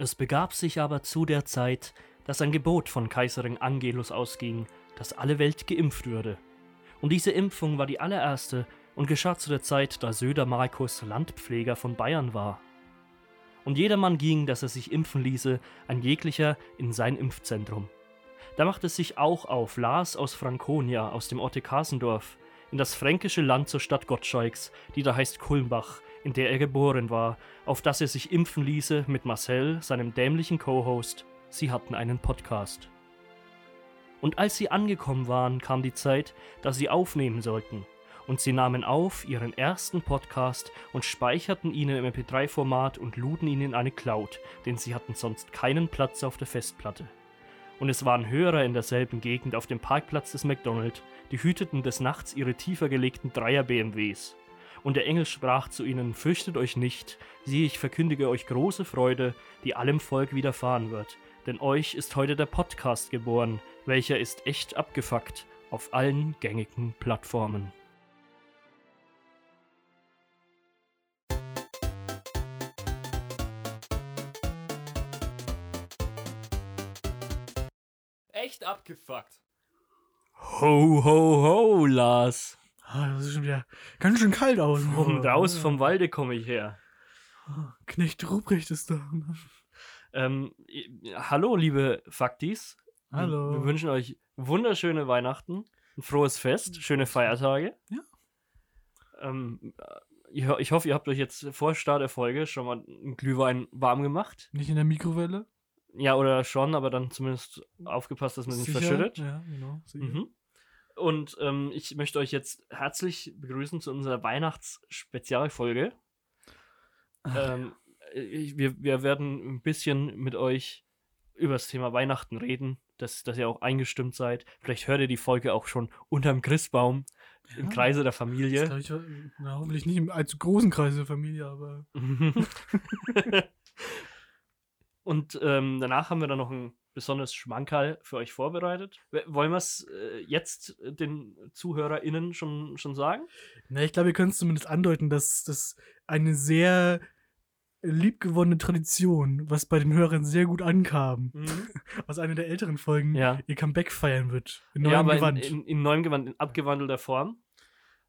Es begab sich aber zu der Zeit, dass ein Gebot von Kaiserin Angelus ausging, dass alle Welt geimpft würde. Und diese Impfung war die allererste und geschah zu der Zeit, da Söder Markus Landpfleger von Bayern war. Und jedermann ging, dass er sich impfen ließe, ein jeglicher in sein Impfzentrum. Da machte es sich auch auf Lars aus Franconia, aus dem Orte Kasendorf, in das fränkische Land zur Stadt Gottschalks, die da heißt Kulmbach, in der er geboren war, auf dass er sich impfen ließe mit Marcel, seinem dämlichen Co-Host. Sie hatten einen Podcast. Und als sie angekommen waren, kam die Zeit, da sie aufnehmen sollten. Und sie nahmen auf ihren ersten Podcast und speicherten ihn im MP3-Format und luden ihn in eine Cloud, denn sie hatten sonst keinen Platz auf der Festplatte. Und es waren Hörer in derselben Gegend auf dem Parkplatz des McDonald, die hüteten des Nachts ihre tiefer gelegten Dreier-BMWs. Und der Engel sprach zu ihnen: Fürchtet euch nicht, siehe, ich verkündige euch große Freude, die allem Volk widerfahren wird. Denn euch ist heute der Podcast geboren, welcher ist echt abgefuckt auf allen gängigen Plattformen. Echt abgefuckt. Ho, ho, ho, Lars. Ah, das ist schon wieder ganz schön kalt aus. Vom, raus vom Walde komme ich her. Knecht Ruprecht ist da. Ähm, hallo, liebe Faktis. Hallo. Wir wünschen euch wunderschöne Weihnachten, ein frohes Fest, schöne Feiertage. Ja. Ähm, ich, ho- ich hoffe, ihr habt euch jetzt vor Start der Folge schon mal einen Glühwein warm gemacht. Nicht in der Mikrowelle? Ja, oder schon, aber dann zumindest aufgepasst, dass man nicht Sicher? verschüttet. Ja, genau. sicher. Mhm. Und ähm, ich möchte euch jetzt herzlich begrüßen zu unserer Weihnachtsspezialfolge. Ähm, wir, wir werden ein bisschen mit euch über das Thema Weihnachten reden, dass, dass ihr auch eingestimmt seid. Vielleicht hört ihr die Folge auch schon unterm Christbaum im Ja. Kreise der Das Familie. glaub ich, na, hoffentlich nicht im allzu großen Kreis der Familie, aber Und ähm, danach haben wir dann noch ein besonderes Schmankerl für euch vorbereitet. Wollen wir es äh, jetzt den ZuhörerInnen schon, schon sagen? na, ich glaube, ihr könnt es zumindest andeuten, dass das eine sehr liebgewonnene Tradition, was bei den Hörern sehr gut ankam, aus einer der älteren Folgen, Ja. ihr Comeback feiern wird. In neuem ja, Gewand. In, in, in neuem Gewand, in abgewandelter Form.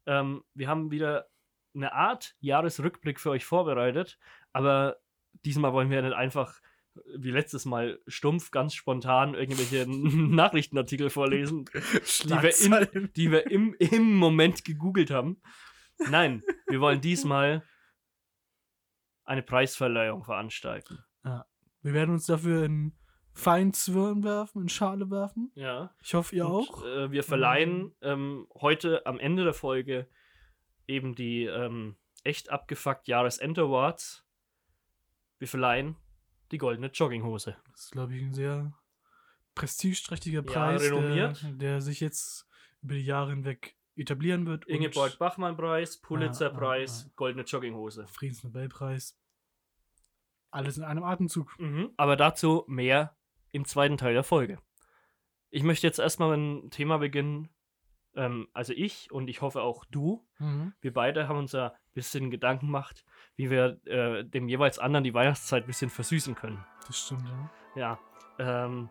Ähm, wir haben wieder eine Art Jahresrückblick für euch vorbereitet, aber diesmal wollen wir nicht einfach äh, wie letztes Mal stumpf, ganz spontan irgendwelche Nachrichtenartikel vorlesen, die wir, in, die wir im, im Moment gegoogelt haben. Nein, wir wollen diesmal eine Preisverleihung veranstalten. Wir werden uns dafür in Feinzwirn werfen, in Schale werfen. Ja. Ich hoffe, ihr Und, auch. Äh, wir verleihen ähm, heute am Ende der Folge eben die ähm, echt abgefuckt Jahresend Awards. Wir verleihen die goldene Jogginghose. Das ist, glaube ich, ein sehr prestigeträchtiger Ja, Preis, renommiert. Der, der sich jetzt über die Jahre hinweg etablieren wird. Ingeborg Bachmann-Preis, Pulitzer-Preis, ah, ah. goldene Jogginghose. Friedensnobelpreis. Alles in einem Atemzug. Mhm. Aber dazu mehr im zweiten Teil der Folge. Ich möchte jetzt erstmal ein Thema beginnen. Ähm, also ich und ich hoffe auch du. Wir beide haben uns ja ein bisschen Gedanken gemacht, wie wir äh, dem jeweils anderen die Weihnachtszeit ein bisschen versüßen können. Das stimmt, ja. Ja. Ähm,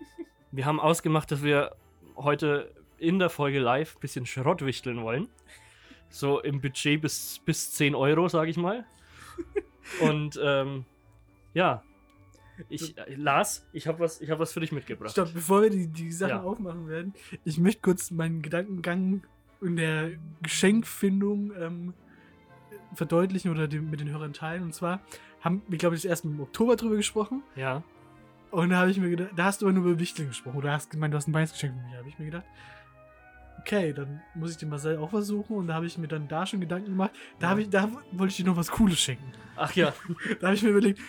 wir haben ausgemacht, dass wir heute in der Folge live ein bisschen Schrott wichteln wollen. So im Budget bis, bis 10 Euro, sage ich mal. Und ähm, ja. Ich, äh, Lars, ich habe was, ich hab was für dich mitgebracht. Stopp, bevor wir die, die Sachen Ja. aufmachen werden, ich möchte kurz meinen Gedankengang in der Geschenkfindung ähm, verdeutlichen oder dem, mit den Hörern teilen. Und zwar haben wir, glaube ich, das erste Mal im Oktober drüber gesprochen. Ja. Und da habe ich mir gedacht, da hast du aber nur über Wichteln gesprochen. Oder hast gemeint, du hast ein Weihnachtsgeschenk für mich. Da habe ich mir gedacht, okay, dann muss ich den Marcel auch versuchen. Und da habe ich mir dann da schon Gedanken gemacht. Da, Ja. ich, da wollte ich dir noch was Cooles schenken. Ach ja. Da habe ich mir überlegt,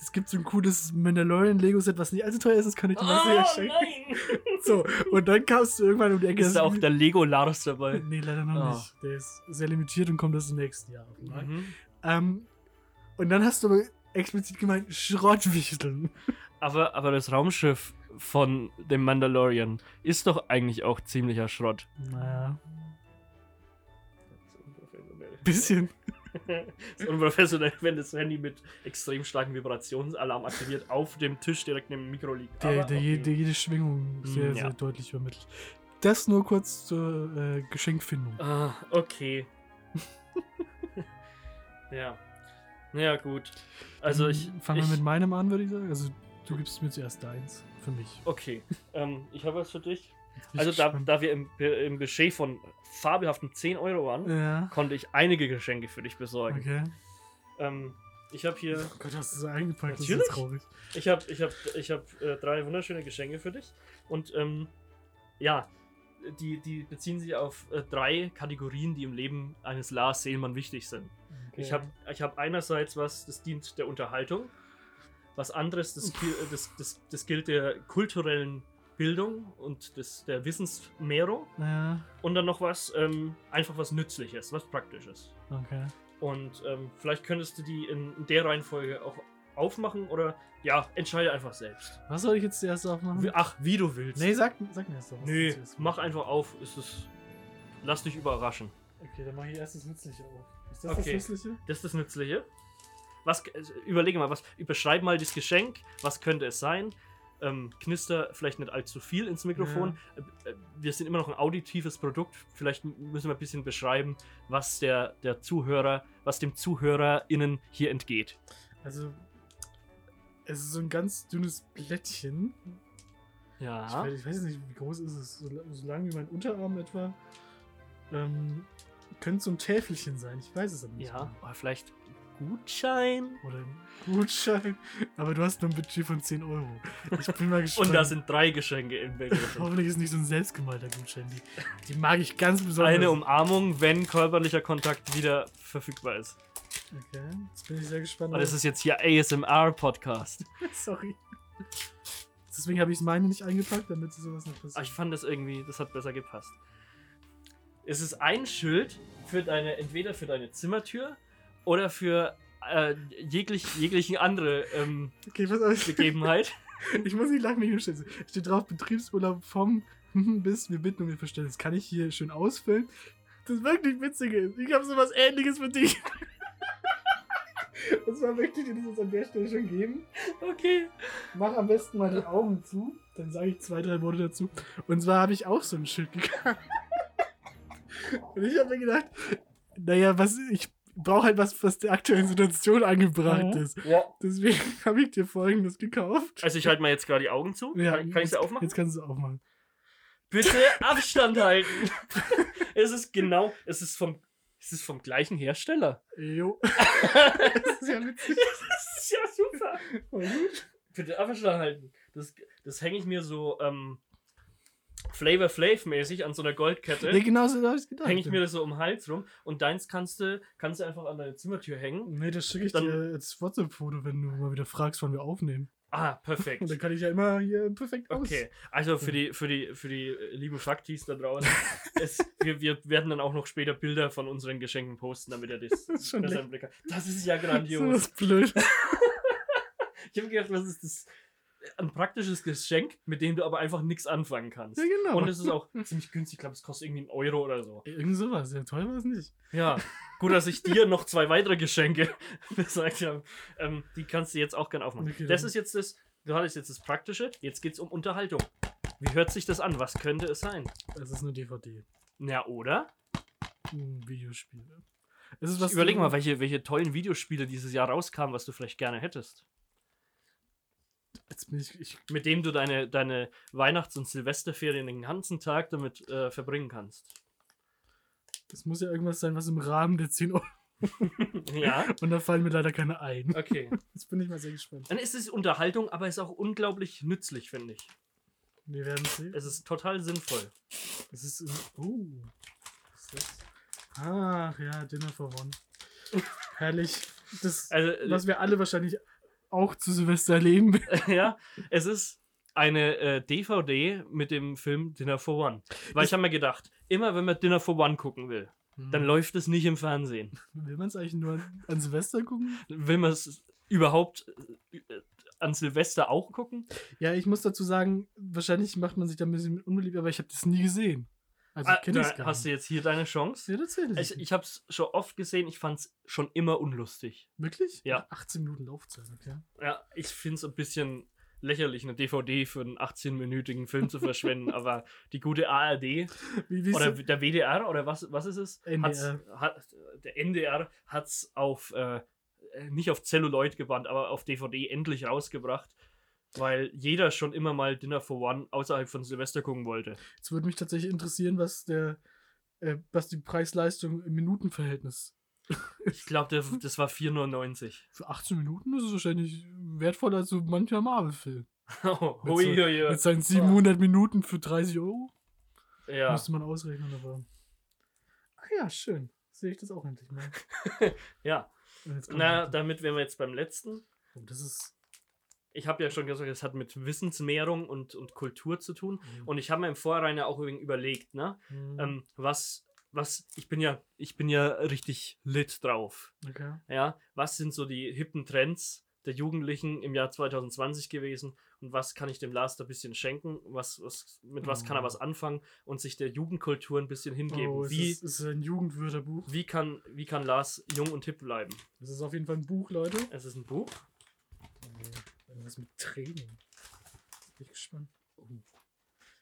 es gibt so ein cooles Mandalorian-Lego-Set, was nicht allzu teuer ist, das kann ich dir Marcel ja schenken. Oh, nein! So, und dann kamst du irgendwann um die Ecke. Ist da auch der Lego Lars dabei? Nee, leider noch Oh. nicht. Der ist sehr limitiert und kommt erst im nächsten Jahr auf den Markt. Mhm. Ähm, und dann hast du aber explizit gemeint, Schrottwichteln. Aber, aber das Raumschiff von dem Mandalorian ist doch eigentlich auch ziemlicher Schrott. Naja, bisschen. ist unprofessionell, wenn das Handy mit extrem starkem Vibrationsalarm aktiviert auf dem Tisch direkt neben dem Mikro liegt. Der, der, okay. der jede Schwingung sehr, Mm, ja. sehr deutlich übermittelt. Das nur kurz zur äh, Geschenkfindung. Ah, okay. ja. Naja, gut. Also Dann ich. Fangen wir mit meinem an, würde ich sagen. Also, du gibst mir zuerst deins. Für mich. Okay. ähm, ich habe was für dich. Also da, da wir im, im Budget von fabelhaften 10 Euro waren, Ja. konnte ich einige Geschenke für dich besorgen. Okay. Ähm, ich habe hier, Oh Gott, hast du so eingepackt. Das Natürlich. ist traurig. ich habe, ich habe, ich habe äh, drei wunderschöne Geschenke für dich und ähm, ja, die, die beziehen sich auf äh, drei Kategorien, die im Leben eines Lars Seelmann wichtig sind. Okay. Ich habe ich hab einerseits was, das dient der Unterhaltung, was anderes, das, das, das, das gilt der kulturellen Bildung und des, der Wissensmehrung Ja, und dann noch was, ähm, einfach was Nützliches, was Praktisches. okay. Und ähm, vielleicht könntest du die in, der Reihenfolge auch aufmachen oder ja, entscheide einfach selbst. Was soll ich jetzt zuerst aufmachen? Wie, ach, wie du willst. nee, sag, sag mir erst doch. zuerst mach einfach auf. Ist es, lass dich überraschen. Okay, dann mach ich erst das Nützliche auf. Ist das Okay. das Nützliche? Das ist das Nützliche. Was, äh, überlege mal, was, überschreib mal das Geschenk. Was könnte es sein? Ähm, knister vielleicht nicht allzu viel ins Mikrofon. Äh, äh, Wir sind immer noch ein auditives Produkt. Vielleicht müssen wir ein bisschen beschreiben, was der, der Zuhörer, was dem ZuhörerInnen hier entgeht. Also, es ist so ein ganz dünnes Blättchen. Ich, Ja. weiß, ich weiß nicht, wie groß ist es. So, so lang wie mein Unterarm etwa. Ähm, könnte so ein Täfelchen sein. Ich weiß es aber nicht. Ja. genau. Oder vielleicht Gutschein. Oder ein Gutschein. Aber du hast nur ein Budget von 10 Euro. Ich bin mal gespannt. Und da sind drei Geschenke im Begriff. Hoffentlich ist nicht so ein selbstgemalter Gutschein. Die, die mag ich ganz besonders. Eine Umarmung, wenn körperlicher Kontakt wieder verfügbar ist. Okay, jetzt bin ich sehr gespannt. Und das ist jetzt hier ASMR-Podcast. Sorry. Deswegen habe ich meine nicht eingepackt, damit sowas nicht passiert. ich fand das irgendwie, das hat besser gepasst. Es ist ein Schild für deine, entweder für deine Zimmertür oder für äh, jeglich, jeglichen andere ähm, okay. Begebenheit. Ich muss nicht lachen, wenn ich hier stehe. Steht drauf, Betriebsurlaub vom bis wir bitten um Ihr Verständnis. Kann ich hier schön ausfüllen? Das wirklich Witzige ist, ich habe sowas ähnliches für dich. Und zwar möchte ich dir das jetzt an der Stelle schon geben. Okay. Mach am besten mal die Augen zu, dann sage ich zwei, drei Worte dazu. Und zwar habe ich auch so ein Schild gekauft. Und ich habe mir gedacht, naja, was, ich brauche halt was, was der aktuellen Situation angebracht Mhm. ist. Ja. Deswegen habe ich dir folgendes gekauft. Also ich halte mal jetzt gerade die Augen zu. kann, kann ich sie aufmachen? Jetzt kannst du aufmachen. Bitte Abstand halten. es ist genau, es ist vom, es ist vom gleichen Hersteller. Jo. das ist ja witzig. Das ist ja super. Bitte Abstand halten. Das, das hänge ich mir so ähm, Flavor Flav mäßig an so einer Goldkette. Nee, genau so habe ich gedacht. hänge ich mir das so um den Hals rum und deins kannst du, kannst du einfach an deine Zimmertür hängen. Nee, das schicke ich Dann- dir als WhatsApp-Foto, wenn du mal wieder fragst, wann wir aufnehmen. Ah, perfekt. Und dann kann ich ja immer hier perfekt aus. Okay, also für die, für die, für die äh, lieben Faktis da draußen, es, wir, wir werden dann auch noch später Bilder von unseren Geschenken posten, damit ihr das, Das ist besser im Blick habt. Das ist ja So grandios. was blöd. Ich habe gedacht, was ist das? Ein praktisches Geschenk, mit dem du aber einfach nichts anfangen kannst. Ja, genau. Und es ist auch ziemlich günstig, ich glaube, es kostet irgendwie einen Euro oder so. Irgend sowas. Ja, toll war es nicht. Ja, gut, dass ich dir noch zwei weitere Geschenke gesagt habe. Ähm, die kannst du jetzt auch gerne aufmachen. Okay, das ist jetzt das, gerade ist jetzt das Praktische. Jetzt geht es um Unterhaltung. Wie hört sich das an? Was könnte es sein? Es ist eine DVD. Na, oder? Ein Videospiel. Es ist was Überleg du- mal, welche, welche tollen Videospiele dieses Jahr rauskamen, was du vielleicht gerne hättest. Ich, ich. Mit dem du deine, deine Weihnachts- und Silvesterferien den ganzen Tag damit äh, verbringen kannst. Das muss ja irgendwas sein, was im Rahmen der 10 Euro. ja, Und da fallen mir leider keine ein. okay. Jetzt bin ich mal sehr gespannt. Dann ist es Unterhaltung, aber ist auch unglaublich nützlich, finde ich. Wir werden sehen. Es ist total sinnvoll. Es ist. Oh. Was ist das? Ach ja, Dinner for One. Herrlich. Das, Also, was wir alle wahrscheinlich auch zu Silvester erleben. ja, es ist eine äh, DVD mit dem Film Dinner for One. Weil ich habe mir gedacht, immer wenn man Dinner for One gucken will, dann läuft es nicht im Fernsehen. Will man es eigentlich nur an, an Silvester gucken? Will man es überhaupt äh, an Silvester auch gucken? Ja, ich muss dazu sagen, wahrscheinlich macht man sich da ein bisschen unbeliebt, aber ich habe das nie gesehen. Also Ah, da hast du jetzt hier deine Chance? Ja. Ich, ich habe es schon oft gesehen, ich fand es schon immer unlustig. Wirklich? Ja. 18 Minuten Laufzeit, okay. Ja, ich finde es ein bisschen lächerlich, eine DVD für einen 18-minütigen Film zu verschwenden, aber die gute ARD Wie, wie oder der WDR oder was, was ist es? NDR. hat, der NDR hat es auf, äh, nicht auf Celluloid gebannt, aber auf DVD endlich rausgebracht, weil jeder schon immer mal Dinner for One außerhalb von Silvester gucken wollte. Jetzt würde mich tatsächlich interessieren, was der, äh, was die Preis-Leistung im Minutenverhältnis. Ich glaube, das war 4,99. Für 18 Minuten ist es wahrscheinlich wertvoller als so mancher Marvel-Film. Oh, Mit, so, mit seinen 700 Minuten für 30 Euro. Ja. Müsste man ausrechnen, aber. Ach ja, schön. Sehe ich das auch endlich mal. ja. Na, weiter. damit wären wir jetzt beim letzten. Oh, das ist. Ich habe ja schon gesagt, es hat mit Wissensmehrung und, und Kultur zu tun. Mhm. Und ich habe mir im Vorhinein ja auch überlegt, ne? Mhm. Ähm, was, was, ich bin ja, ich bin ja richtig lit drauf. okay. Ja, was sind so die hippen Trends der Jugendlichen im Jahr 2020 gewesen und was kann ich dem Lars da ein bisschen schenken? Was, was, mit was kann er Oh. was anfangen und sich der Jugendkultur ein bisschen hingeben? Oh, es wie, ist, es ist ein Jugendwörterbuch. wie, kann, wie kann Lars jung und hip bleiben? Das ist auf jeden Fall ein Buch, Leute. Es ist ein Buch. Irgendwas mit Training. Bin ich gespannt. Oh.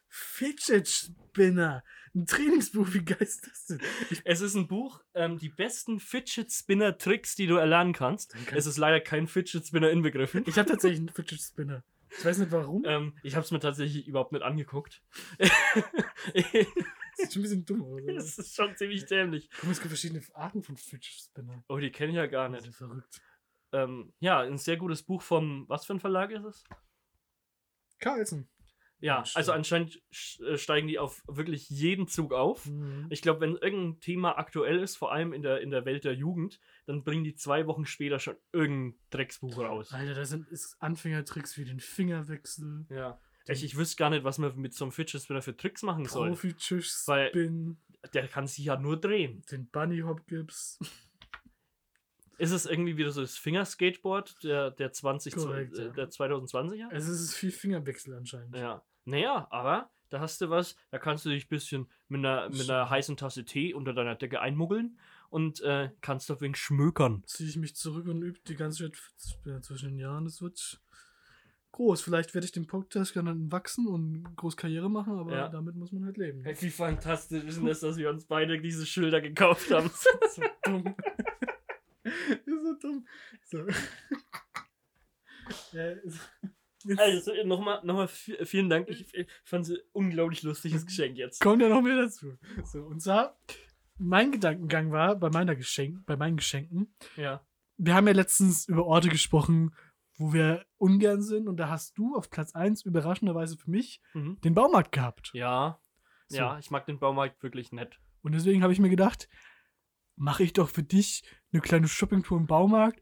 Fidget Spinner. Ein Trainingsbuch, wie geil ist das denn? Ich, Es ist ein Buch, ähm, die besten Fidget Spinner Tricks, die du erlernen kannst. Dann kann- Es ist leider kein Fidget Spinner inbegriffen. ich habe tatsächlich einen Fidget Spinner. Ich weiß nicht warum. Ähm, ich habe es mir tatsächlich überhaupt nicht angeguckt. Sieht schon ein bisschen dumm aus. oder? Es ist schon ziemlich dämlich. Guck mal, es gibt verschiedene Arten von Fidget Spinner. Oh, die kenne ich ja gar Das nicht. ist verrückt. Ähm, ja, ein sehr gutes Buch vom, was für ein Verlag ist es? Carlson. Ja, also anscheinend sch- äh, steigen die auf wirklich jeden Zug auf. Mhm. Ich glaube, wenn irgendein Thema aktuell ist, vor allem in der, in der Welt der Jugend, dann bringen die zwei Wochen später schon irgendein Drecksbuch raus. Alter, da sind Anfängertricks wie den Fingerwechsel, Ja. Ich, ich wüsste gar nicht, was man mit so einem Fidget Spinner für Tricks machen soll. Profi-Tisch, Weil- Der kann sich ja nur drehen. den Bunny Hop Gips. Ist es irgendwie wieder so das Fingerskateboard der, der, 20, Korrekt, äh, der 2020er? Also es ist viel Fingerwechsel anscheinend. Ja. Naja, aber da hast du was, da kannst du dich ein bisschen mit einer, mit einer heißen Tasse Tee unter deiner Decke einmuggeln und äh, kannst auf wenig schmökern. Ziehe ich mich zurück und übe die ganze Zeit zwischen den Jahren. Das wird groß. Vielleicht werde ich den Podcast dann wachsen und groß Karriere machen, aber Ja. damit muss man halt leben. Wie fantastisch ist denn das, dass wir uns beide diese Schilder gekauft haben? so dumm. das ist so dumm. So. ja, jetzt Also nochmal noch mal vi- vielen Dank. Ich, ich fand es ein unglaublich lustiges Geschenk jetzt. kommt ja noch mehr dazu. So, und zwar, mein Gedankengang war bei meiner Geschenk, bei meinen Geschenken, Ja. wir haben ja letztens über Orte gesprochen, wo wir ungern sind und da hast du auf Platz 1 überraschenderweise für mich Mhm. den Baumarkt gehabt. Ja. So. Ja, ich mag den Baumarkt wirklich nett. Und deswegen habe ich mir gedacht, mache ich doch für dich eine kleine Shoppingtour im Baumarkt.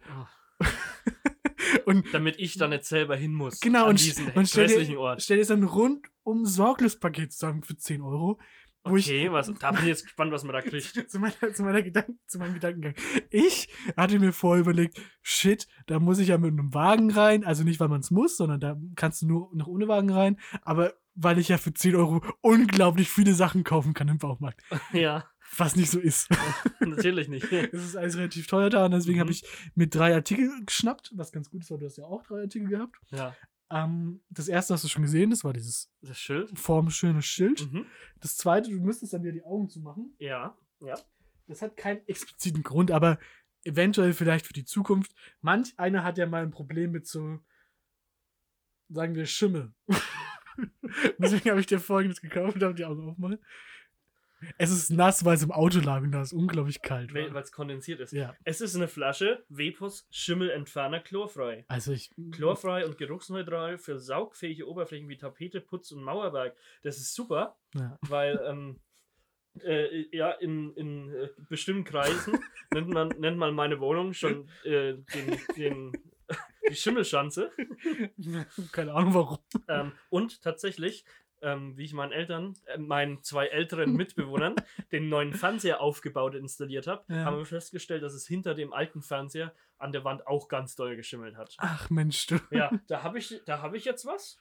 und Damit ich da nicht selber hin muss. genau, an und, diesen und stell, dir, Ort. stell dir so ein rundum sorglos Paket zusammen für 10 Euro. Okay, was, da bin ich jetzt gespannt, was man da kriegt. ich, zu, meiner, zu, meiner Gedanken, zu meinem Gedankengang. Ich hatte mir vorher überlegt, shit, da muss ich ja mit einem Wagen rein. Also nicht, weil man es muss, sondern da kannst du nur noch ohne Wagen rein. Aber weil ich ja für 10 Euro unglaublich viele Sachen kaufen kann im Baumarkt. ja, Was nicht so ist. natürlich nicht. Es ist alles relativ teuer da und deswegen Mhm. habe ich mir drei Artikel geschnappt, was ganz gut ist, weil du hast ja auch drei Artikel gehabt. Ja, Ähm, das erste hast du schon gesehen, das war dieses das Schild. formschöne Schild. Mhm. Das zweite, du müsstest dann wieder die Augen zumachen. Ja, ja. Das hat keinen expliziten Grund, aber eventuell vielleicht für die Zukunft. Manch einer hat ja mal ein Problem mit so, sagen wir, Schimmel. Deswegen habe ich dir folgendes gekauft und habe die Augen aufmachen. Es ist nass, weil es im Auto lag und da ist unglaublich kalt. Weil es kondensiert ist. Ja, Es ist eine Flasche Vepos Schimmelentferner chlorfrei. also ich. Chlorfrei und geruchsneutral für saugfähige Oberflächen wie Tapete, Putz und Mauerwerk. Das ist super, Ja. weil ähm, äh, ja, in, in äh, bestimmten Kreisen nennt, man, nennt man meine Wohnung schon äh, den, den, die Schimmelschanze. Keine Ahnung warum. Ähm, und tatsächlich, ähm, wie ich meinen Eltern, äh, meinen zwei älteren Mitbewohnern, den neuen Fernseher aufgebaut und installiert habe, Ja. haben wir festgestellt, dass es hinter dem alten Fernseher an der Wand auch ganz doll geschimmelt hat. Ach Mensch, du. Ja, da habe ich, da hab ich jetzt was.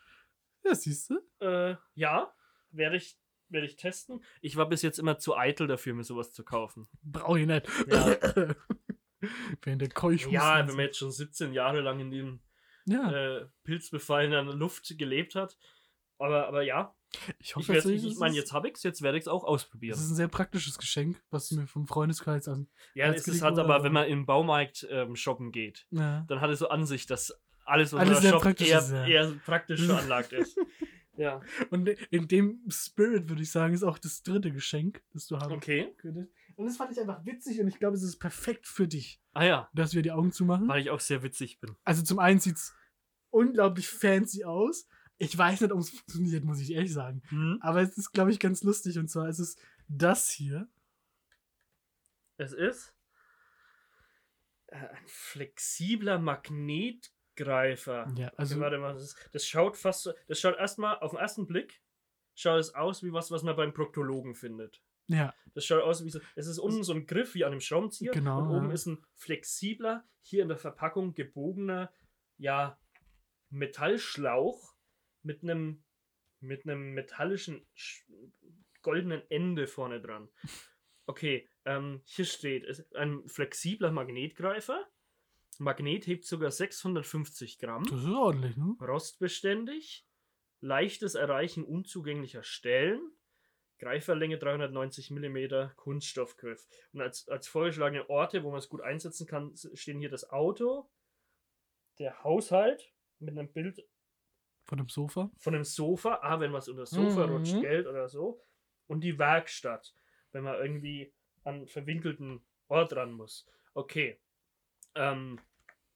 Ja, siehst du? Äh, ja, werde ich, werde ich testen. Ich war bis jetzt immer zu eitel dafür, mir sowas zu kaufen. Brauche ich nicht. Ja. Während der Keuchhusten. Ja, wenn man jetzt schon 17 Jahre lang in dem ja. äh, pilzbefallenen Luft gelebt hat. Aber, aber ja, ich hoffe, ich, ich das meine, jetzt habe ich es, jetzt werde ich es auch Das ausprobieren. ist ein sehr praktisches Geschenk, was du mir vom Freundeskreis an. Ja, es ist halt aber, wenn man im Baumarkt ähm, shoppen geht, Ja. dann hat es so an sich, dass alles, was Alles man shoppt, praktisch eher, ist, ja. eher praktisch veranlagt ist. Ja, Und in dem Spirit würde ich sagen, ist auch das dritte Geschenk, das du haben okay. könntest. Und das fand ich einfach witzig und ich glaube, es ist perfekt für dich, Ah ja, dass wir die Augen zumachen. weil ich auch sehr witzig bin. Also zum einen sieht es unglaublich fancy aus. Ich weiß nicht, ob es funktioniert, muss ich ehrlich sagen. Hm? Aber es ist, glaube ich, ganz lustig. Und zwar ist es das hier. Es ist äh, ein flexibler Magnetgreifer. Ja, Also, also warte mal, das, das schaut fast so, das schaut erstmal auf den ersten Blick, schaut es aus wie was, was man beim Proktologen findet. ja, Das schaut aus wie so, es ist unten so ein Griff wie an einem Schraubenzieher Genau, und oben ja. ist ein flexibler, hier in der Verpackung gebogener, ja, Metallschlauch mit einem mit einem metallischen sch- goldenen Ende vorne dran. Okay, ähm, hier steht, es ist ein flexibler Magnetgreifer. Magnet hebt sogar 650 Gramm das ist ordentlich, ne? rostbeständig, leichtes Erreichen unzugänglicher Stellen, Greiferlänge 390 mm, Kunststoffgriff. Und als, als vorgeschlagene Orte, wo man es gut einsetzen kann, stehen hier das Auto, der Haushalt mit einem Bild Von dem Sofa. von einem Sofa, ah, wenn was unter das Sofa Mhm. rutscht, Geld oder so, und die Werkstatt, wenn man irgendwie an einen verwinkelten Ort ran muss. Okay. Ähm,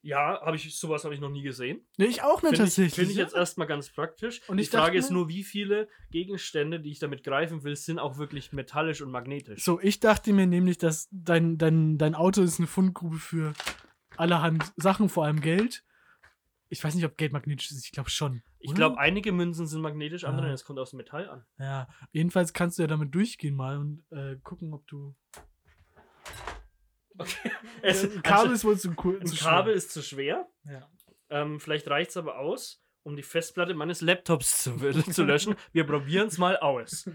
ja, habe ich sowas habe ich noch nie gesehen. Nee, ich auch nicht Finde ich, tatsächlich. find ich jetzt erstmal ganz praktisch. Und die Frage ist nur, wie viele Gegenstände, die ich damit greifen will, sind auch wirklich metallisch und magnetisch. So, ich dachte mir nämlich, dass dein, dein, dein Auto ist eine Fundgrube für allerhand Sachen, vor allem Geld. Ich weiß nicht, ob Geld magnetisch ist, ich glaube schon. ich glaube, einige Münzen sind magnetisch, andere, Ah. es kommt aus dem Metall an. Ja, jedenfalls kannst du ja damit durchgehen mal und äh, gucken, ob du. Okay. Es, ein Kabel ist wohl zu cool. ein zu Kabel schwer. ist zu schwer. Ja. Ähm, vielleicht reicht es aber aus, um die Festplatte meines Laptops zu, zu löschen. Wir probieren es mal aus.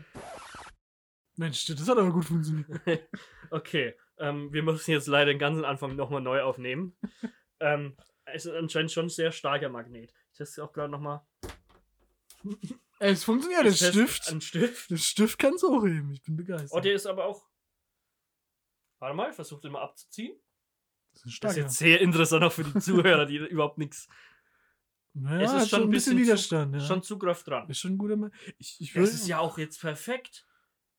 Mensch, das hat aber gut funktioniert. Okay, ähm, wir müssen jetzt leider den ganzen Anfang nochmal neu aufnehmen. ähm, es ist anscheinend schon ein sehr starker Magnet. Ich teste auch gerade nochmal. Es funktioniert, das Stift. Ein Stift. Das Stift kann es hochheben. Ich bin begeistert. Oh, der ist aber auch. Warte mal, versuch den mal abzuziehen. das ist Das ist jetzt sehr interessant auch für die Zuhörer, die überhaupt nichts. naja, es ist hat schon ein bisschen Widerstand. Zu, ja. Schon Zugriff dran. ist schon ein guter Mann. Ich, ich will- ist ja auch jetzt perfekt.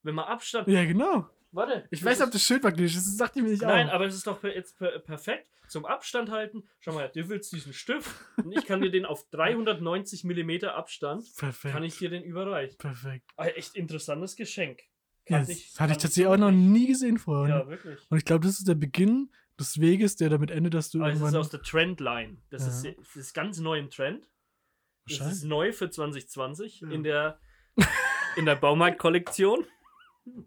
Wenn man Abstand. Ja, genau. Warte. Ich weiß, ob das Schild magnetisch ist. Das sagt ihr mir nicht Nein, auch. aber es ist doch jetzt per perfekt zum Abstand halten. Schau mal, du willst diesen Stift und ich kann dir den auf 390 mm Abstand, Perfekt. kann ich dir den überreichen. Perfekt. Ah, echt interessantes Geschenk. Ja, das ich- hatte ich tatsächlich auch noch nie gesehen vorher. Ja, wirklich. Und ich glaube, das ist der Beginn des Weges, der damit endet, dass du Aber es ist irgendwann. aus der Trendline. Das, Ja. ist, das ist ganz neu im Trend. Das ist neu für 2020 Ja. in der, in der Baumarkt-Kollektion.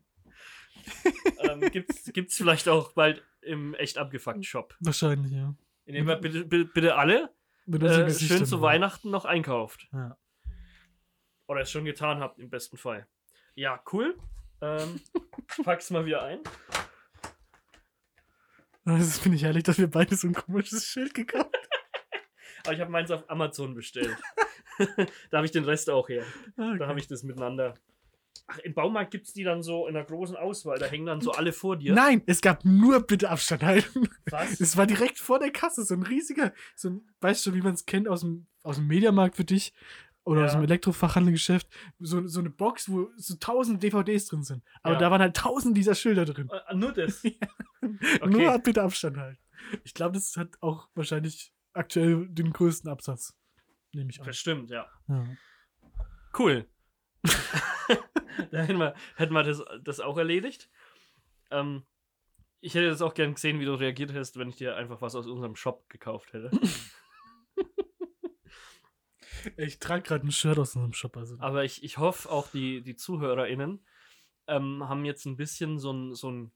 ähm, gibt's, gibt's vielleicht auch bald im echt abgefuckt Shop. Wahrscheinlich, ja. In dem ihr bitte, bitte, bitte alle äh, schön zu. Weihnachten noch einkauft. Ja. Oder es schon getan habt, im besten Fall. Ja, cool. Ähm, ich pack's mal wieder ein. Das finde ich herrlich, dass wir beide so ein komisches Schild gekauft haben. Aber ich habe meins auf Amazon bestellt. da habe ich den Rest auch her. Ah, Da habe ich das miteinander. Ach, im Baumarkt gibt es die dann so in einer großen Auswahl. Da hängen dann so alle vor dir. Nein, es gab nur bitte Abstand halten. Was? Es war direkt vor der Kasse, so ein riesiger, so ein, weißt du, wie man es kennt aus dem, aus dem Mediamarkt für dich oder Ja. aus dem Elektrofachhandelgeschäft, so, so eine Box, wo so tausend DVDs drin sind. Aber Ja. da waren halt tausend dieser Schilder drin. Äh, nur das. Nur bitte Abstand halten. Ich glaube, das hat auch wahrscheinlich aktuell den größten Absatz. Nehme ich an. Bestimmt. Ja. Cool. da hätten wir, hätten wir das, das auch erledigt. Ähm, ich hätte das auch gern gesehen, wie du reagiert hättest, wenn ich dir einfach was aus unserem Shop gekauft hätte. Ich trage gerade ein Shirt aus unserem Shop. Also. Aber ich, ich hoffe, auch die, die ZuhörerInnen ähm, haben jetzt ein bisschen so ein, so ein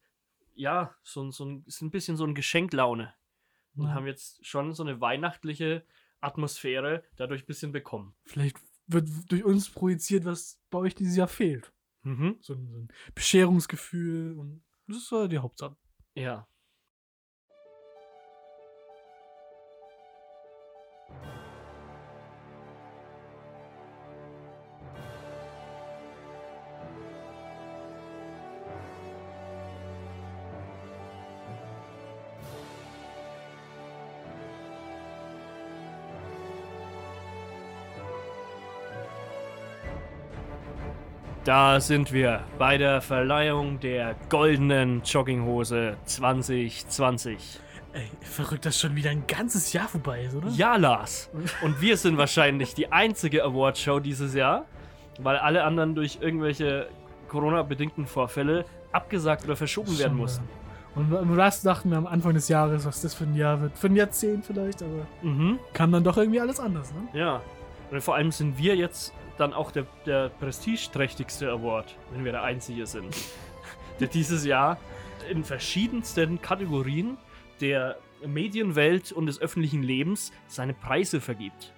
ja, so ein, so ein, ist ein bisschen so ein Geschenklaune. Und Ja. haben jetzt schon so eine weihnachtliche Atmosphäre dadurch ein bisschen bekommen. Vielleicht wird durch uns projiziert, was bei euch dieses Jahr fehlt. Mhm. So ein, so ein Bescherungsgefühl und das ist äh, die Hauptsache. Ja. Da sind wir bei der Verleihung der goldenen Jogginghose 2020. Ey, verrückt, dass schon wieder ein ganzes Jahr vorbei ist, oder? Ja, Lars. Und wir sind wahrscheinlich die einzige Awardshow dieses Jahr, weil alle anderen durch irgendwelche Corona-bedingten Vorfälle abgesagt oder verschoben werden mussten. Und das dachten wir am Anfang des Jahres, was das für ein Jahr wird. Für ein Jahrzehnt vielleicht, aber Mhm. kam dann doch irgendwie alles anders, ne? Ja. Und vor allem sind wir jetzt dann auch der, der prestigeträchtigste Award, wenn wir der Einzige sind, der dieses Jahr in verschiedensten Kategorien der Medienwelt und des öffentlichen Lebens seine Preise vergibt.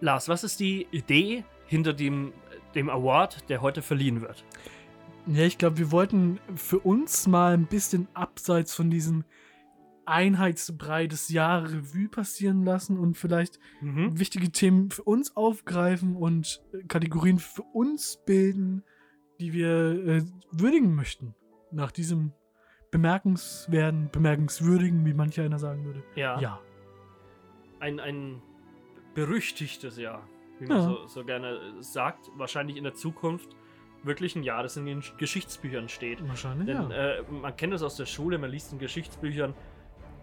Lars, was ist die Idee hinter dem, dem Award, der heute verliehen wird? Ja, ich glaube, wir wollten für uns mal ein bisschen abseits von diesem Einheitsbrei des Jahres Revue passieren lassen und vielleicht Mhm. wichtige Themen für uns aufgreifen und äh, Kategorien für uns bilden, die wir äh, würdigen möchten. Nach diesem bemerkenswerten, bemerkenswürdigen, wie manch einer sagen würde. Ja. Ja. Ein, ein berüchtigtes Jahr, wie man Ja. so, so gerne sagt. Wahrscheinlich in der Zukunft wirklich ein Jahr, das in den Geschichtsbüchern steht. Wahrscheinlich, Denn ja. äh, man kennt das aus der Schule, man liest in Geschichtsbüchern,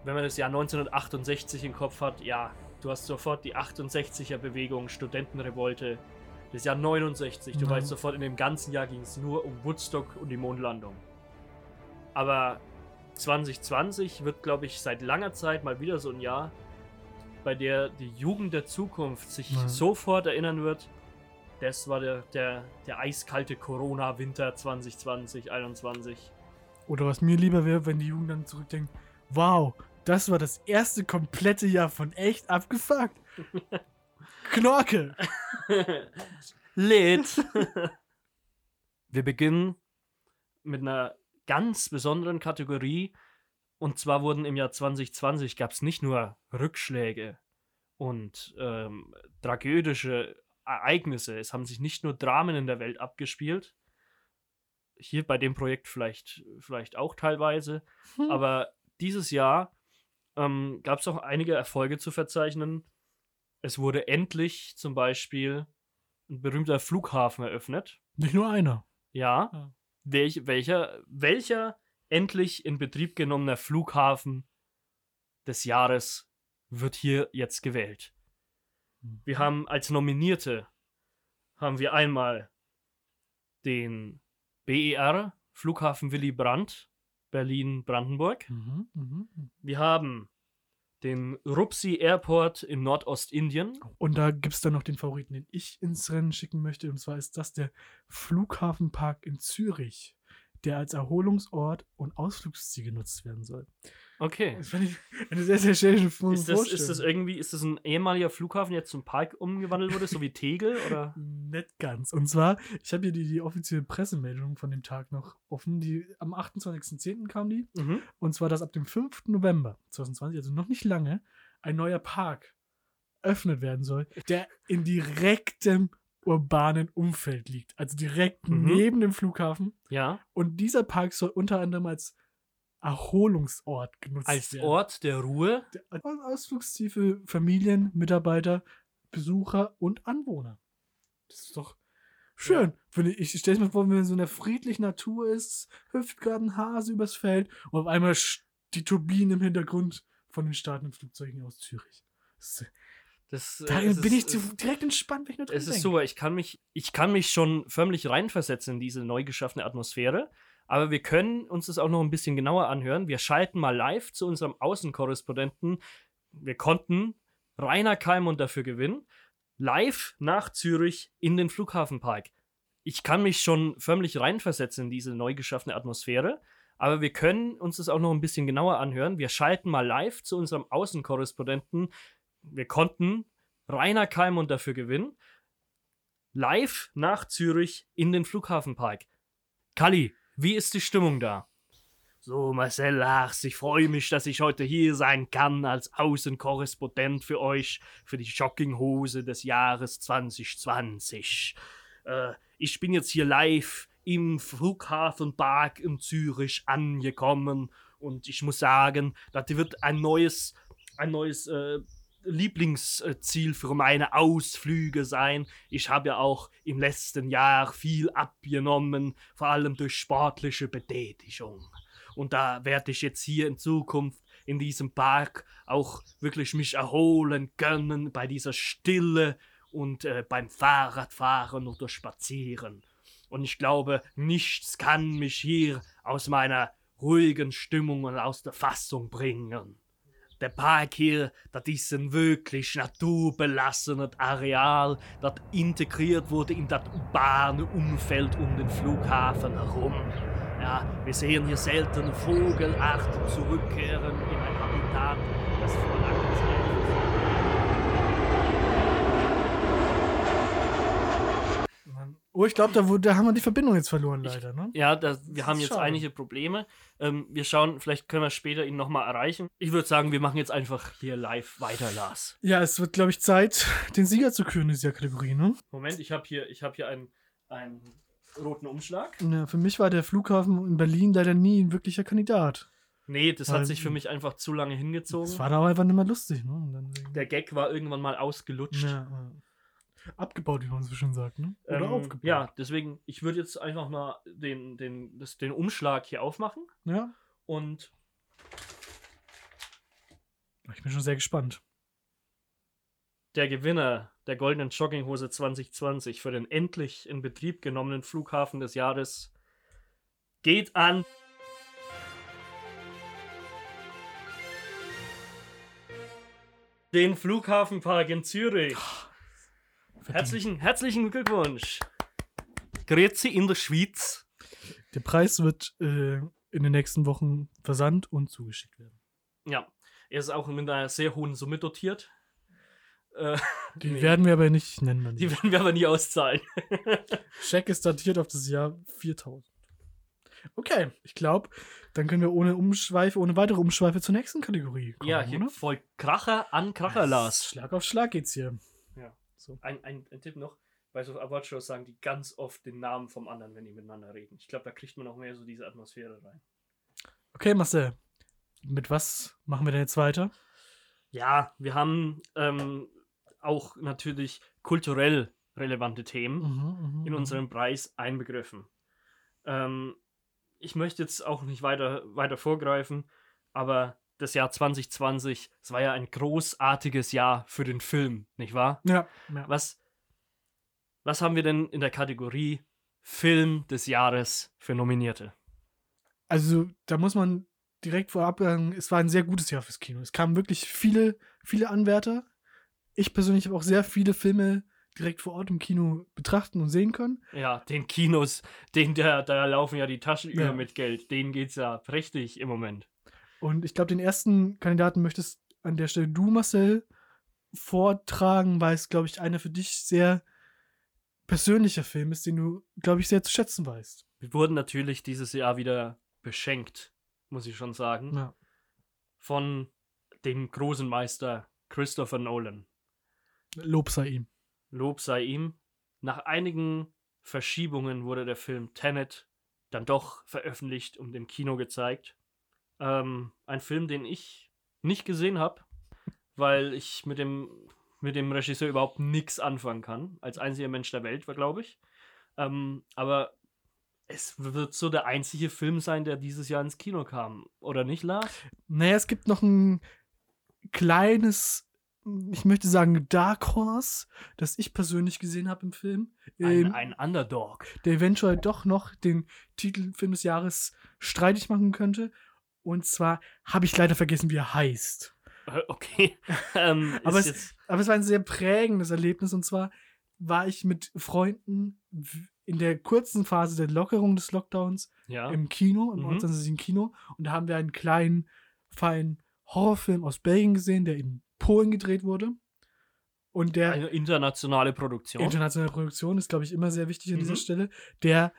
wenn man das Jahr 1968 im Kopf hat, ja, du hast sofort die 68er Bewegung, Studentenrevolte, das Jahr 69, du Ja. weißt sofort, in dem ganzen Jahr ging es nur um Woodstock und die Mondlandung. Aber 2020 wird, glaube ich, seit langer Zeit mal wieder so ein Jahr, bei der die Jugend der Zukunft sich Ja. sofort erinnern wird, das war der, der, der eiskalte Corona-Winter 2020, 2021. Oder was mir lieber wäre, wenn die Jugend dann zurückdenkt, wow, das war das erste komplette Jahr von echt abgefuckt. Knorke! Lit. Wir beginnen mit einer ganz besonderen Kategorie. Und zwar wurden im Jahr 2020 gab es nicht nur Rückschläge und ähm, tragödische Ereignisse. Es haben sich nicht nur Dramen in der Welt abgespielt. Hier bei dem Projekt vielleicht, vielleicht auch teilweise. Hm. Aber dieses Jahr ähm, gab es auch einige Erfolge zu verzeichnen. Es wurde endlich zum Beispiel ein berühmter Flughafen eröffnet. Nicht nur einer. Ja. Ja. Welch, welcher, welcher endlich in Betrieb genommener Flughafen des Jahres wird hier jetzt gewählt? Wir haben als Nominierte haben wir einmal den BER Flughafen Willy Brandt Berlin Brandenburg. Mhm, mhm, mhm. Wir haben den Rupsi Airport in Nordostindien. Und da gibt es dann noch den Favoriten, den ich ins Rennen schicken möchte. Und zwar ist das der Flughafenpark in Zürich, der als Erholungsort und Ausflugsziel genutzt werden soll. Okay. Das fand ich eine sehr, sehr schöne Ist das, ist das irgendwie, ist das ein ehemaliger Flughafen, der jetzt zum Park umgewandelt wurde, so wie Tegel? Oder? Nicht ganz. Und zwar, ich habe hier die, die offizielle Pressemeldung von dem Tag noch offen. Die, am 28.10. kam die. Mhm. Und zwar, dass ab dem 5. November 2020, also noch nicht lange, ein neuer Park eröffnet werden soll, der in direktem urbanen Umfeld liegt. Also direkt Mhm. neben dem Flughafen. Ja. Und dieser Park soll unter anderem als Erholungsort genutzt Als werden. Ort der Ruhe. Der- als Ausflugsziel für Familien, Mitarbeiter, Besucher und Anwohner. Das ist doch schön. Finde Ich, ich stelle mir vor, wenn man in so einer friedlichen Natur ist, hüpft gerade ein Hase übers Feld und auf einmal die Turbinen im Hintergrund von den startenden Flugzeugen aus Zürich. Das, Das, äh, da bin ist- ich zu, direkt entspannt, wenn ich nur dran Es ist denke. so, ich kann mich, ich kann mich schon förmlich reinversetzen in diese neu geschaffene Atmosphäre. Aber wir können uns das auch noch ein bisschen genauer anhören. Wir schalten mal live zu unserem Außenkorrespondenten. Wir konnten Rainer Kalmund dafür gewinnen. Live nach Zürich in den Flughafenpark. Ich kann mich schon förmlich reinversetzen in diese neu geschaffene Atmosphäre. Aber wir können uns das auch noch ein bisschen genauer anhören. Wir schalten mal live zu unserem Außenkorrespondenten. Wir konnten Rainer Kalmund dafür gewinnen. Live nach Zürich in den Flughafenpark. Kali, wie ist die Stimmung da? So, Marcel Lachs, ich freue mich, dass ich heute hier sein kann als Außenkorrespondent für euch für die Jogginghose des Jahres 2020. Äh, ich bin jetzt hier live im Flughafenpark in Zürich angekommen und ich muss sagen, das wird ein neues, ein neues äh, Lieblingsziel für meine Ausflüge sein. Ich habe ja auch im letzten Jahr viel abgenommen, vor allem durch sportliche Betätigung. Und da werde ich jetzt hier in Zukunft in diesem Park auch wirklich mich erholen können bei dieser Stille und äh, beim Fahrradfahren oder Spazieren. Und ich glaube, nichts kann mich hier aus meiner ruhigen Stimmung und aus der Fassung bringen. Der Park hier, das ist ein wirklich naturbelassenes Areal, das integriert wurde in das urbane Umfeld um den Flughafen herum. Ja, wir sehen hier selten Vogelarten zurückkehren in ein Habitat, das vor langer Zeit Oh, ich glaube, da, da haben wir die Verbindung jetzt verloren, leider, ne? Ja, das, wir haben jetzt schade. einige Probleme. Ähm, wir schauen, vielleicht können wir später ihn nochmal erreichen. Ich würde sagen, wir machen jetzt einfach hier live weiter, Lars. Ja, es wird, glaube ich, Zeit, den Sieger zu küren in dieser Kategorie, ne? Moment, ich habe hier, ich hab hier einen, einen roten Umschlag. Ja, für mich war der Flughafen in Berlin leider nie ein wirklicher Kandidat. Nee, das Weil- hat sich für mich einfach zu lange hingezogen. Das war da auch einfach nicht mehr lustig, ne? Der Gag war irgendwann mal ausgelutscht. ja, ja. Abgebaut, wie man so schön sagt, ne? Oder Ähm, aufgebaut. ja, deswegen, ich würde jetzt einfach mal den, den, das, den Umschlag hier aufmachen Ja. und Ich bin schon sehr gespannt. der Gewinner der goldenen Jogginghose 2020 für den endlich in Betrieb genommenen Flughafen des Jahres geht an. Den Flughafenpark in Zürich. Herzlichen, herzlichen Glückwunsch. Grüezi in der Schweiz. Der Preis wird äh, in den nächsten Wochen versandt und zugeschickt werden. Ja, er ist auch mit einer sehr hohen Summe dotiert. Äh, Die Nee. werden wir aber nicht nennen. Die werden wir aber nie auszahlen. Scheck ist datiert auf das Jahr 4000. Okay, ich glaube, dann können wir ohne Umschweife, ohne weitere Umschweife zur nächsten Kategorie kommen, ja, hier oder? voll Kracher an Kracher, Lars. Schlag auf Schlag geht's hier. Ein, ein, ein Tipp noch. Bei so Award-Shows sagen die ganz oft den Namen vom anderen, wenn die miteinander reden. Ich glaube, da kriegt man noch mehr so diese Atmosphäre rein. Okay, Marcel. Mit was machen wir denn jetzt weiter? Ja, wir haben ähm, auch natürlich kulturell relevante Themen. Mhm, in unserem Preis einbegriffen. Ähm, ich möchte jetzt auch nicht weiter, weiter vorgreifen, aber das Jahr 2020, es war ja ein großartiges Jahr für den Film, nicht wahr? Ja, ja. Was, was haben wir denn in der Kategorie Film des Jahres für Nominierte? Also, da muss man direkt vorab sagen, es war ein sehr gutes Jahr fürs Kino. Es kamen wirklich viele, viele Anwärter. Ich persönlich habe auch sehr viele Filme direkt vor Ort im Kino betrachten und sehen können. Ja, den Kinos, den, da, da laufen ja die Taschen über Ja. mit Geld. Denen geht's ja prächtig im Moment. Und ich glaube, den ersten Kandidaten möchtest an der Stelle du, Marcel, vortragen, weil es, glaube ich, einer für dich sehr persönlicher Film ist, den du, glaube ich, sehr zu schätzen weißt. Wir wurden natürlich dieses Jahr wieder beschenkt, muss ich schon sagen. Ja. von dem großen Meister Christopher Nolan. Lob sei ihm. Lob sei ihm. Nach einigen Verschiebungen wurde der Film Tenet dann doch veröffentlicht und im Kino gezeigt. Ähm, ein Film, den ich nicht gesehen habe, weil ich mit dem, mit dem Regisseur überhaupt nichts anfangen kann. Als einziger Mensch der Welt, war glaube ich. Ähm, aber es wird so der einzige Film sein, der dieses Jahr ins Kino kam. Oder nicht, Lars? Naja, es gibt noch ein kleines, ich möchte sagen, Dark Horse, das ich persönlich gesehen habe im Film. Ein, ähm, ein Underdog. der eventuell doch noch den Titel Film des Jahres streitig machen könnte. Und zwar habe ich leider vergessen, wie er heißt. Äh, Okay. ähm, Aber es- Aber es war ein sehr prägendes Erlebnis. Und zwar war ich mit Freunden in der kurzen Phase der Lockerung des Lockdowns ja. im Kino, im Mhm. ortsansässigen Kino. Und da haben wir einen kleinen, feinen Horrorfilm aus Belgien gesehen, der in Polen gedreht wurde. Und der eine internationale Produktion. internationale Produktion ist, glaube ich, immer sehr wichtig an dieser Mhm. Stelle, der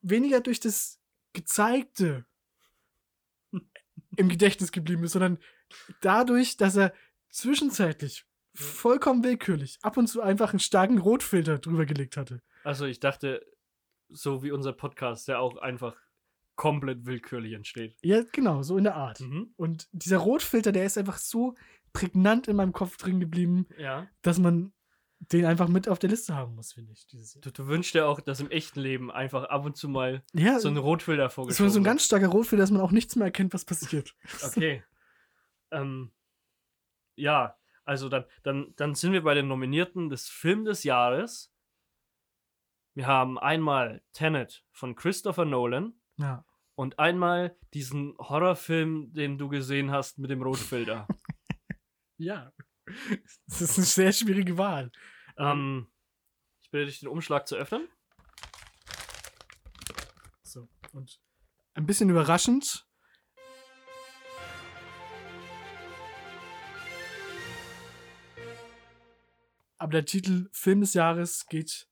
weniger durch das Gezeigte im Gedächtnis geblieben ist, sondern dadurch, dass er zwischenzeitlich vollkommen willkürlich ab und zu einfach einen starken Rotfilter drüber gelegt hatte. Also ich dachte, so wie unser Podcast, der auch einfach komplett willkürlich entsteht. Ja, genau, so in der Art. Mhm. Und dieser Rotfilter, der ist einfach so prägnant in meinem Kopf drin geblieben, Ja. dass man den einfach mit auf der Liste haben muss, finde ich. Dieses Jahr. Du, du wünschst dir auch, dass im echten Leben einfach ab und zu mal Ja, so ein Rotfilter vorgeschoben so ein wird. ganz starker Rotfilter, dass man auch nichts mehr erkennt, was passiert. Okay. ähm, ja, also dann, dann, dann sind wir bei den Nominierten des Film des Jahres. Wir haben einmal Tenet von Christopher Nolan Ja. und einmal diesen Horrorfilm, den du gesehen hast mit dem Rotfilter. Ja. Das ist eine sehr schwierige Wahl. ähm, ich bitte dich, den Umschlag zu öffnen. So. Und ein bisschen überraschend. Aber der Titel Film des Jahres geht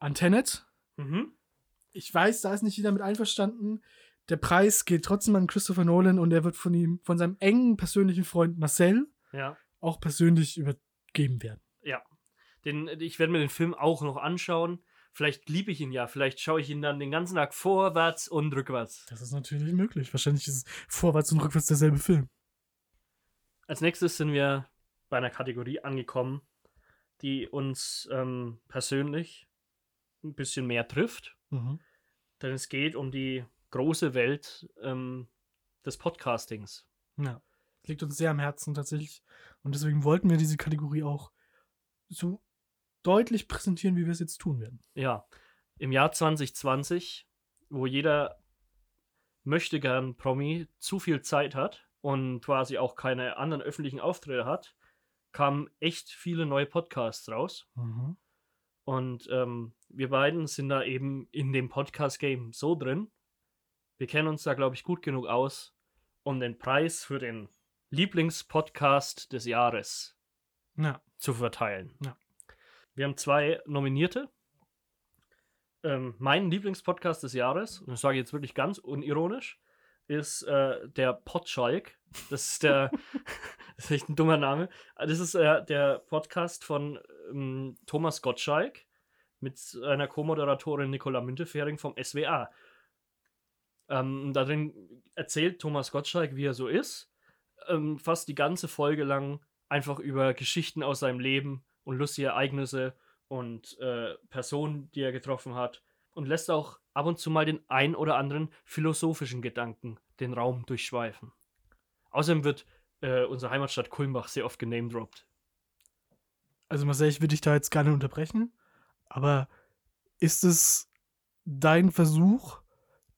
an Tenet. Mhm. Ich weiß, da ist nicht jeder mit einverstanden. Der Preis geht trotzdem an Christopher Nolan und er wird von ihm, von seinem engen persönlichen Freund Marcel Ja. Auch persönlich übergeben werden. Den, ich werde mir den Film auch noch anschauen. Vielleicht liebe ich ihn ja. Vielleicht schaue ich ihn dann den ganzen Tag vorwärts und rückwärts. Das ist natürlich möglich. Wahrscheinlich ist es vorwärts und rückwärts derselbe Film. Als nächstes sind wir bei einer Kategorie angekommen, die uns ähm, persönlich ein bisschen mehr trifft. Mhm. Denn es geht um die große Welt ähm, des Podcastings. Ja. Liegt uns sehr am Herzen tatsächlich. Und deswegen wollten wir diese Kategorie auch so deutlich präsentieren, wie wir es jetzt tun werden. Ja, im Jahr 2020, wo jeder möchte gern Promi zu viel Zeit hat und quasi auch keine anderen öffentlichen Auftritte hat, kamen echt viele neue Podcasts raus. Mhm. Und ähm, wir beiden sind da eben in dem Podcast-Game so drin. Wir kennen uns da, glaube ich, gut genug aus, um den Preis für den Lieblingspodcast des Jahres Ja. zu verteilen. Ja. Wir haben zwei Nominierte. Ähm, mein Lieblingspodcast des Jahres, und das sage ich jetzt wirklich ganz unironisch, ist äh, der Potschalk. Das ist der, das ist echt ein dummer Name. Das ist äh, der Podcast von ähm, Thomas Gottschalk mit seiner Co-Moderatorin Nicola Müntefering vom SWA. Ähm, darin erzählt Thomas Gottschalk, wie er so ist, ähm, fast die ganze Folge lang einfach über Geschichten aus seinem Leben und lustige Ereignisse und äh, Personen, die er getroffen hat und lässt auch ab und zu mal den ein oder anderen philosophischen Gedanken den Raum durchschweifen. Außerdem wird äh, unsere Heimatstadt Kulmbach sehr oft genamedroppt. Also Marcel, ich will dich da jetzt nicht unterbrechen, aber ist es dein Versuch,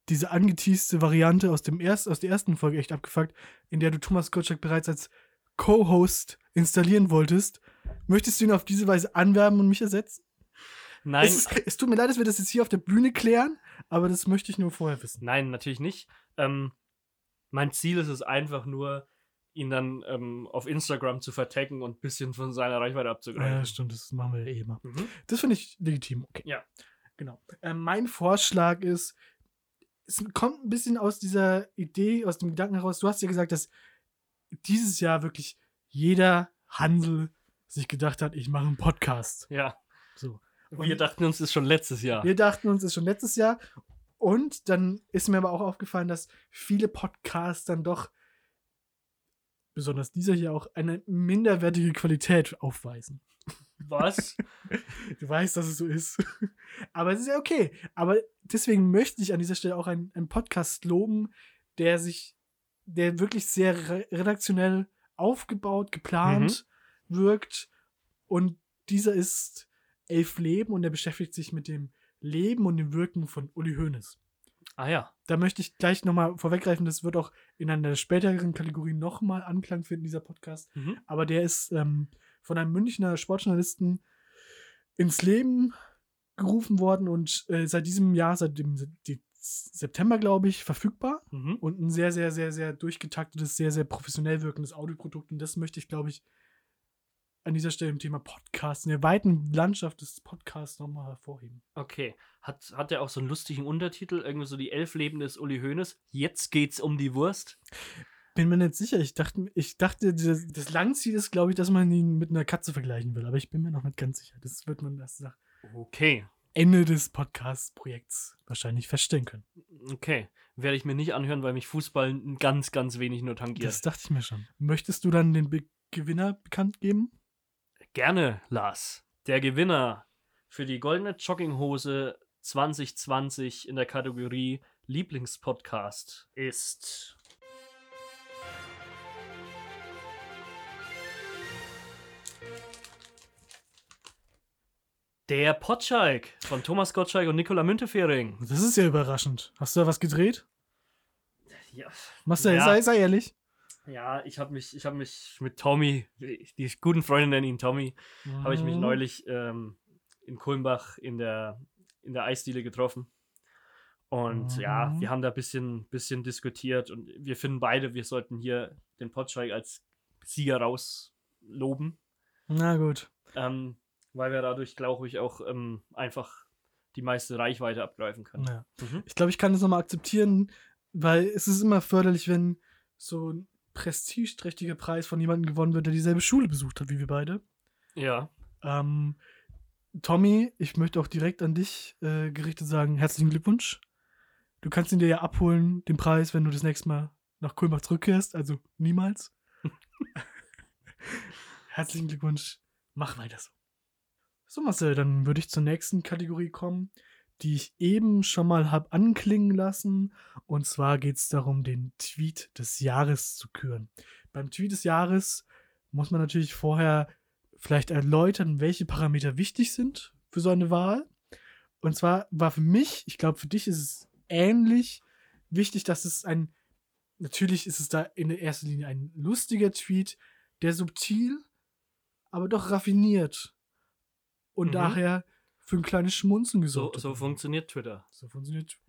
diese angeteaste Variante aus, dem erst, aus der ersten Folge echt abgefuckt, in der du Thomas Gottschalk bereits als Co-Host installieren wolltest, möchtest du ihn auf diese Weise anwerben und mich ersetzen? Nein, Es, es tut mir leid, dass wir das jetzt hier auf der Bühne klären, aber das möchte ich nur vorher wissen. nein, natürlich nicht. Ähm, mein Ziel ist es einfach nur, ihn dann ähm, auf Instagram zu vertaggen und ein bisschen von seiner Reichweite abzugreifen. Ja, stimmt, das machen wir ja eh immer. Mhm. Das finde ich legitim, okay. Ja. Genau. Ähm, mein Vorschlag ist, es kommt ein bisschen aus dieser Idee, aus dem Gedanken heraus. Du hast ja gesagt, dass dieses Jahr wirklich jeder Handel sich gedacht hat, ich mache einen Podcast. Ja. So. Wir Und- dachten uns das schon letztes Jahr. Wir dachten uns, das ist schon letztes Jahr. Und dann ist mir aber auch aufgefallen, dass viele Podcasts dann doch, besonders dieser hier auch, eine minderwertige Qualität aufweisen. Was? Du weißt, dass es so ist. Aber es ist ja okay. Aber deswegen möchte ich an dieser Stelle auch einen, einen Podcast loben, der sich, der wirklich sehr re redaktionell aufgebaut, geplant wirkt. Und dieser ist Elf Leben und der beschäftigt sich mit dem Leben und dem Wirken von Uli Hoeneß. Ah ja. Da möchte ich gleich nochmal vorweggreifen, das wird auch in einer späteren Kategorien nochmal Anklang finden, dieser Podcast Mhm. aber der ist ähm, von einem Münchner Sportjournalisten ins Leben gerufen worden und äh, seit diesem Jahr, seit dem die- September, glaube ich, verfügbar. Mhm. Und ein sehr, sehr, sehr, sehr durchgetaktetes, sehr, sehr professionell wirkendes Audioprodukt. Und das möchte ich, glaube ich, an dieser Stelle im Thema Podcast, in der weiten Landschaft des Podcasts nochmal hervorheben. Okay. Hat, hat der auch so einen lustigen Untertitel? Irgendwie so die elf Leben des Uli Hoeneß. Jetzt geht's um die Wurst. Bin mir nicht sicher. Ich dachte, ich dachte das, das Langziel ist, glaube ich, dass man ihn mit einer Katze vergleichen will. Aber ich bin mir noch nicht ganz sicher. Das wird man erst nach Okay. Ende des Podcast-Projekts wahrscheinlich feststellen können. Okay. Werde ich mir nicht anhören, weil mich Fußball ganz, ganz wenig nur tangiert. Das dachte ich mir schon. Möchtest du dann den Be Gewinner bekannt geben? Gerne, Lars. Der Gewinner für die goldene Jogginghose 2020 in der Kategorie Lieblingspodcast ist. Der Potschalk von Thomas Gottschalk und Nicola Müntefering. Das ist ja überraschend. Hast du da was gedreht? Ja, Marcel, Ja. sei, sei ehrlich. Ja ich habe mich, ich hab mich mit Tommy, die guten Freunde nennen ihn Tommy, habe ich mich Mhm. neulich ähm, in Kulmbach in der, in der Eisdiele getroffen. Und ja, Mhm. wir haben da ein bisschen, bisschen diskutiert und wir finden beide, wir sollten hier den Potschalk als Sieger rausloben, Na gut. ähm, weil wir dadurch, glaube ich, auch ähm, einfach die meiste Reichweite abgreifen können. Ja. Mhm. Ich glaube, ich kann das nochmal akzeptieren, weil es ist immer förderlich, wenn so ein prestigeträchtiger Preis von jemandem gewonnen wird, der dieselbe Schule besucht hat wie wir beide. Ja, Ähm, Tommy, ich möchte auch direkt an dich äh, gerichtet sagen, herzlichen Glückwunsch. Du kannst ihn dir ja abholen, den Preis, wenn du das nächste Mal nach Kulmbach zurückkehrst, also niemals. herzlichen Glückwunsch, mach weiter so. So Marcel, dann würde ich zur nächsten Kategorie kommen, die ich eben schon mal habe anklingen lassen. Und zwar geht es darum, den Tweet des Jahres zu küren. Beim Tweet des Jahres muss man natürlich vorher vielleicht erläutern, welche Parameter wichtig sind für so eine Wahl. Und zwar war für mich, ich glaube, für dich ist es ähnlich wichtig, dass es ein, natürlich ist es da in der ersten Linie ein lustiger Tweet, der subtil, aber doch raffiniert und Mhm. daher für ein kleines Schmunzen so, gesorgt hat. so funktioniert Twitter. So funktioniert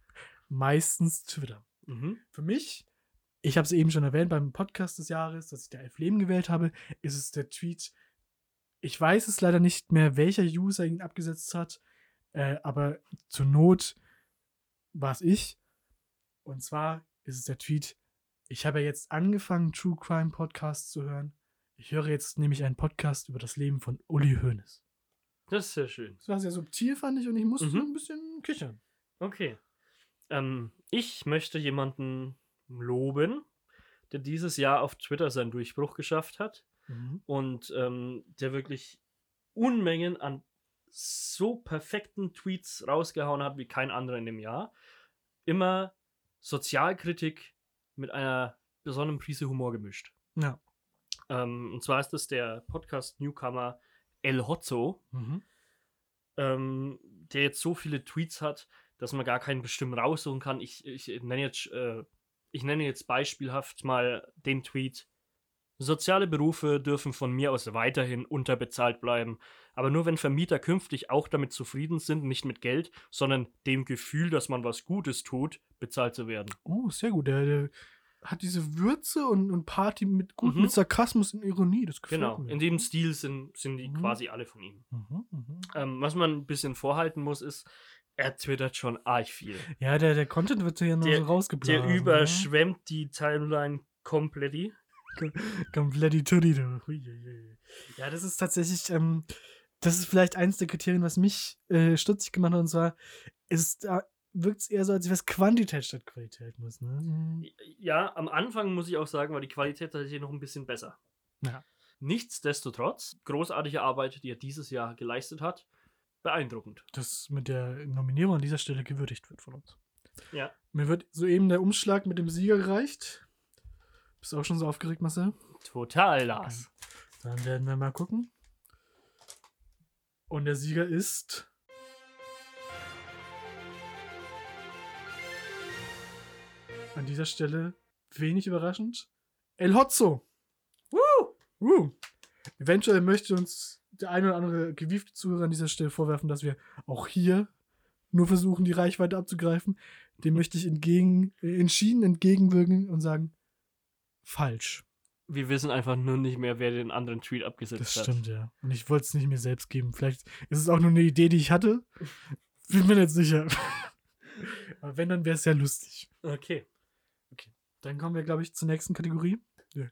meistens Twitter. Mhm. Für mich, ich habe es eben schon erwähnt beim Podcast des Jahres, dass ich da Elf Leben gewählt habe, ist es der Tweet. Ich weiß es leider nicht mehr, welcher User ihn abgesetzt hat, äh, aber zur Not war es ich. Und zwar ist es der Tweet. Ich habe ja jetzt angefangen, True Crime Podcasts zu hören. Ich höre jetzt nämlich einen Podcast über das Leben von Uli Hoeneß. Das ist sehr schön. Das war sehr subtil, fand ich, und ich musste Mhm. ein bisschen kichern. Okay. Ähm, ich möchte jemanden loben, der dieses Jahr auf Twitter seinen Durchbruch geschafft hat Mhm. und ähm, der wirklich Unmengen an so perfekten Tweets rausgehauen hat wie kein anderer in dem Jahr. Immer Sozialkritik mit einer besonderen Prise Humor gemischt. Ja. Ähm, und zwar ist das der Podcast-Newcomer El Hotzo, Mhm. ähm, der jetzt so viele Tweets hat, dass man gar keinen bestimmt raussuchen kann. Ich, ich nenne jetzt, äh, ich nenne jetzt beispielhaft mal den Tweet. Soziale Berufe dürfen von mir aus weiterhin unterbezahlt bleiben, aber nur wenn Vermieter künftig auch damit zufrieden sind, nicht mit Geld, sondern dem Gefühl, dass man was Gutes tut, bezahlt zu werden. Oh, sehr gut. Der, der hat diese Würze und, und Party mit gut Mhm. mit Sarkasmus und Ironie. Das gefällt Genau, mir. in dem Stil sind, sind die Mhm. quasi alle von ihm. Mhm, mhm. Ähm, was man ein bisschen vorhalten muss, ist, er twittert schon arg viel. Ja, der, der Content wird ja nur Der- so rausgeblasen. Der überschwemmt die Timeline komplett. Ne? Huiuiui. Ja, das ist tatsächlich, ähm, das ist vielleicht eins der Kriterien, was mich äh, stutzig gemacht hat. Und zwar ist da wirkt es eher so, als wäre es Quantität statt Qualität. Muss, ne? Ja, am Anfang muss ich auch sagen, war die Qualität tatsächlich noch ein bisschen besser. Ja. Nichtsdestotrotz, großartige Arbeit, die er dieses Jahr geleistet hat. Beeindruckend. Das mit der Nominierung an dieser Stelle gewürdigt wird von uns. Ja. Mir wird soeben der Umschlag mit dem Sieger gereicht. Bist du auch schon so aufgeregt, Marcel? Total, Lars. Dann werden wir mal gucken. Und der Sieger ist. An dieser Stelle wenig überraschend. El Hotzo. Woo! Woo! Eventuell möchte uns der eine oder andere gewiefte Zuhörer an dieser Stelle vorwerfen, dass wir auch hier nur versuchen, die Reichweite abzugreifen. Dem möchte ich entgegen, äh, entschieden entgegenwirken und sagen: falsch. Wir wissen einfach nur nicht mehr, wer den anderen Tweet abgesetzt Das hat. stimmt, ja. Und ich wollte es nicht mir selbst geben. Vielleicht ist es auch nur eine Idee, die ich hatte. Bin mir nicht sicher. Aber wenn, dann wäre es sehr lustig. Okay. Dann kommen wir, glaube ich, zur nächsten Kategorie. Wir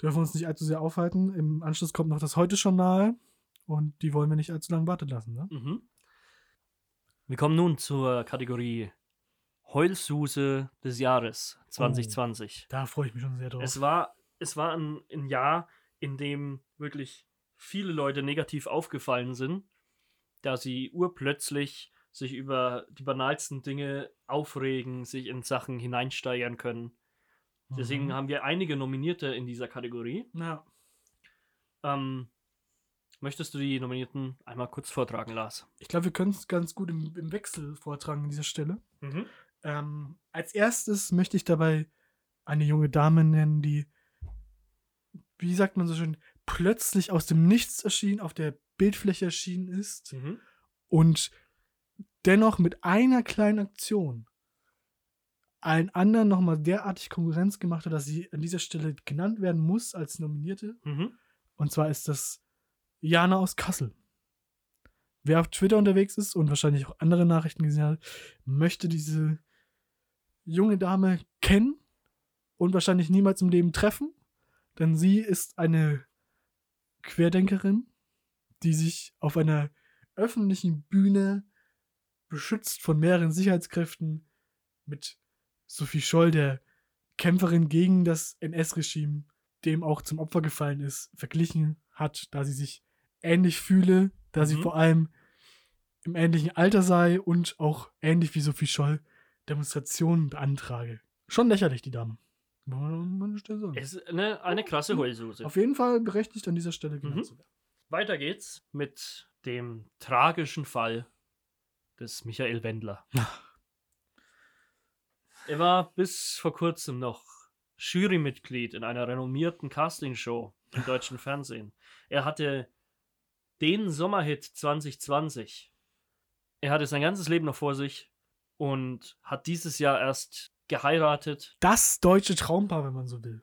dürfen uns nicht allzu sehr aufhalten. Im Anschluss kommt noch das Heute-Journal. Und die wollen wir nicht allzu lange warten lassen, ne? Mhm. Wir kommen nun zur Kategorie Heulsuse des Jahres 2020. Da freue ich mich schon sehr drauf. Es war, es war ein, ein Jahr, in dem wirklich viele Leute negativ aufgefallen sind, da sie urplötzlich sich über die banalsten Dinge aufregen, sich in Sachen hineinsteigern können. Deswegen Mhm. haben wir einige Nominierte in dieser Kategorie. Ja. Ähm, möchtest du die Nominierten einmal kurz vortragen, Lars? Ich glaube, wir können es ganz gut im, im Wechsel vortragen an dieser Stelle. Ähm, als erstes möchte ich dabei eine junge Dame nennen, die, wie sagt man so schön, plötzlich aus dem Nichts erschien, auf der Bildfläche erschienen ist Mhm. und dennoch mit einer kleinen Aktion allen anderen nochmal derartig Konkurrenz gemacht hat, dass sie an dieser Stelle genannt werden muss als Nominierte. Mhm. Und zwar ist das Jana aus Kassel. Wer auf Twitter unterwegs ist und wahrscheinlich auch andere Nachrichten gesehen hat, möchte diese junge Dame kennen und wahrscheinlich niemals im Leben treffen. Denn sie ist eine Querdenkerin, die sich auf einer öffentlichen Bühne beschützt von mehreren Sicherheitskräften mit Sophie Scholl, der Kämpferin gegen das NS-Regime, dem auch zum Opfer gefallen ist, verglichen hat, da sie sich ähnlich fühle, da sie Mhm. vor allem im ähnlichen Alter sei und auch ähnlich wie Sophie Scholl Demonstrationen beantrage. Schon lächerlich, die Dame. Es ist eine, eine krasse Heulsuse. Auf jeden Fall berechtigt an dieser Stelle genannt Mhm. zu werden. Weiter geht's mit dem tragischen Fall des Michael Wendler. er war bis vor kurzem noch Jurymitglied in einer renommierten Castingshow im deutschen Fernsehen. Er hatte den Sommerhit 2020. Er hatte sein ganzes Leben noch vor sich und hat dieses Jahr erst geheiratet. Das deutsche Traumpaar, wenn man so will.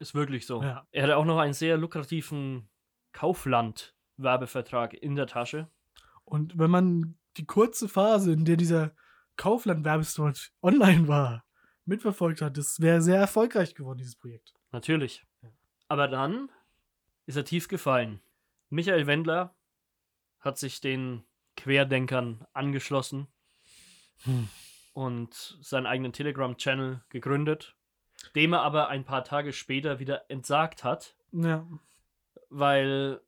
Ist wirklich so. Ja. Er hatte auch noch einen sehr lukrativen Kaufland-Werbevertrag in der Tasche. Und wenn man die kurze Phase, in der dieser Kaufland-Werbespot online war, mitverfolgt hat, das wäre sehr erfolgreich geworden, dieses Projekt. Natürlich. Aber dann ist er tief gefallen. Michael Wendler hat sich den Querdenkern angeschlossen Hm. und seinen eigenen Telegram-Channel gegründet, dem er aber ein paar Tage später wieder entsagt hat, Ja. weil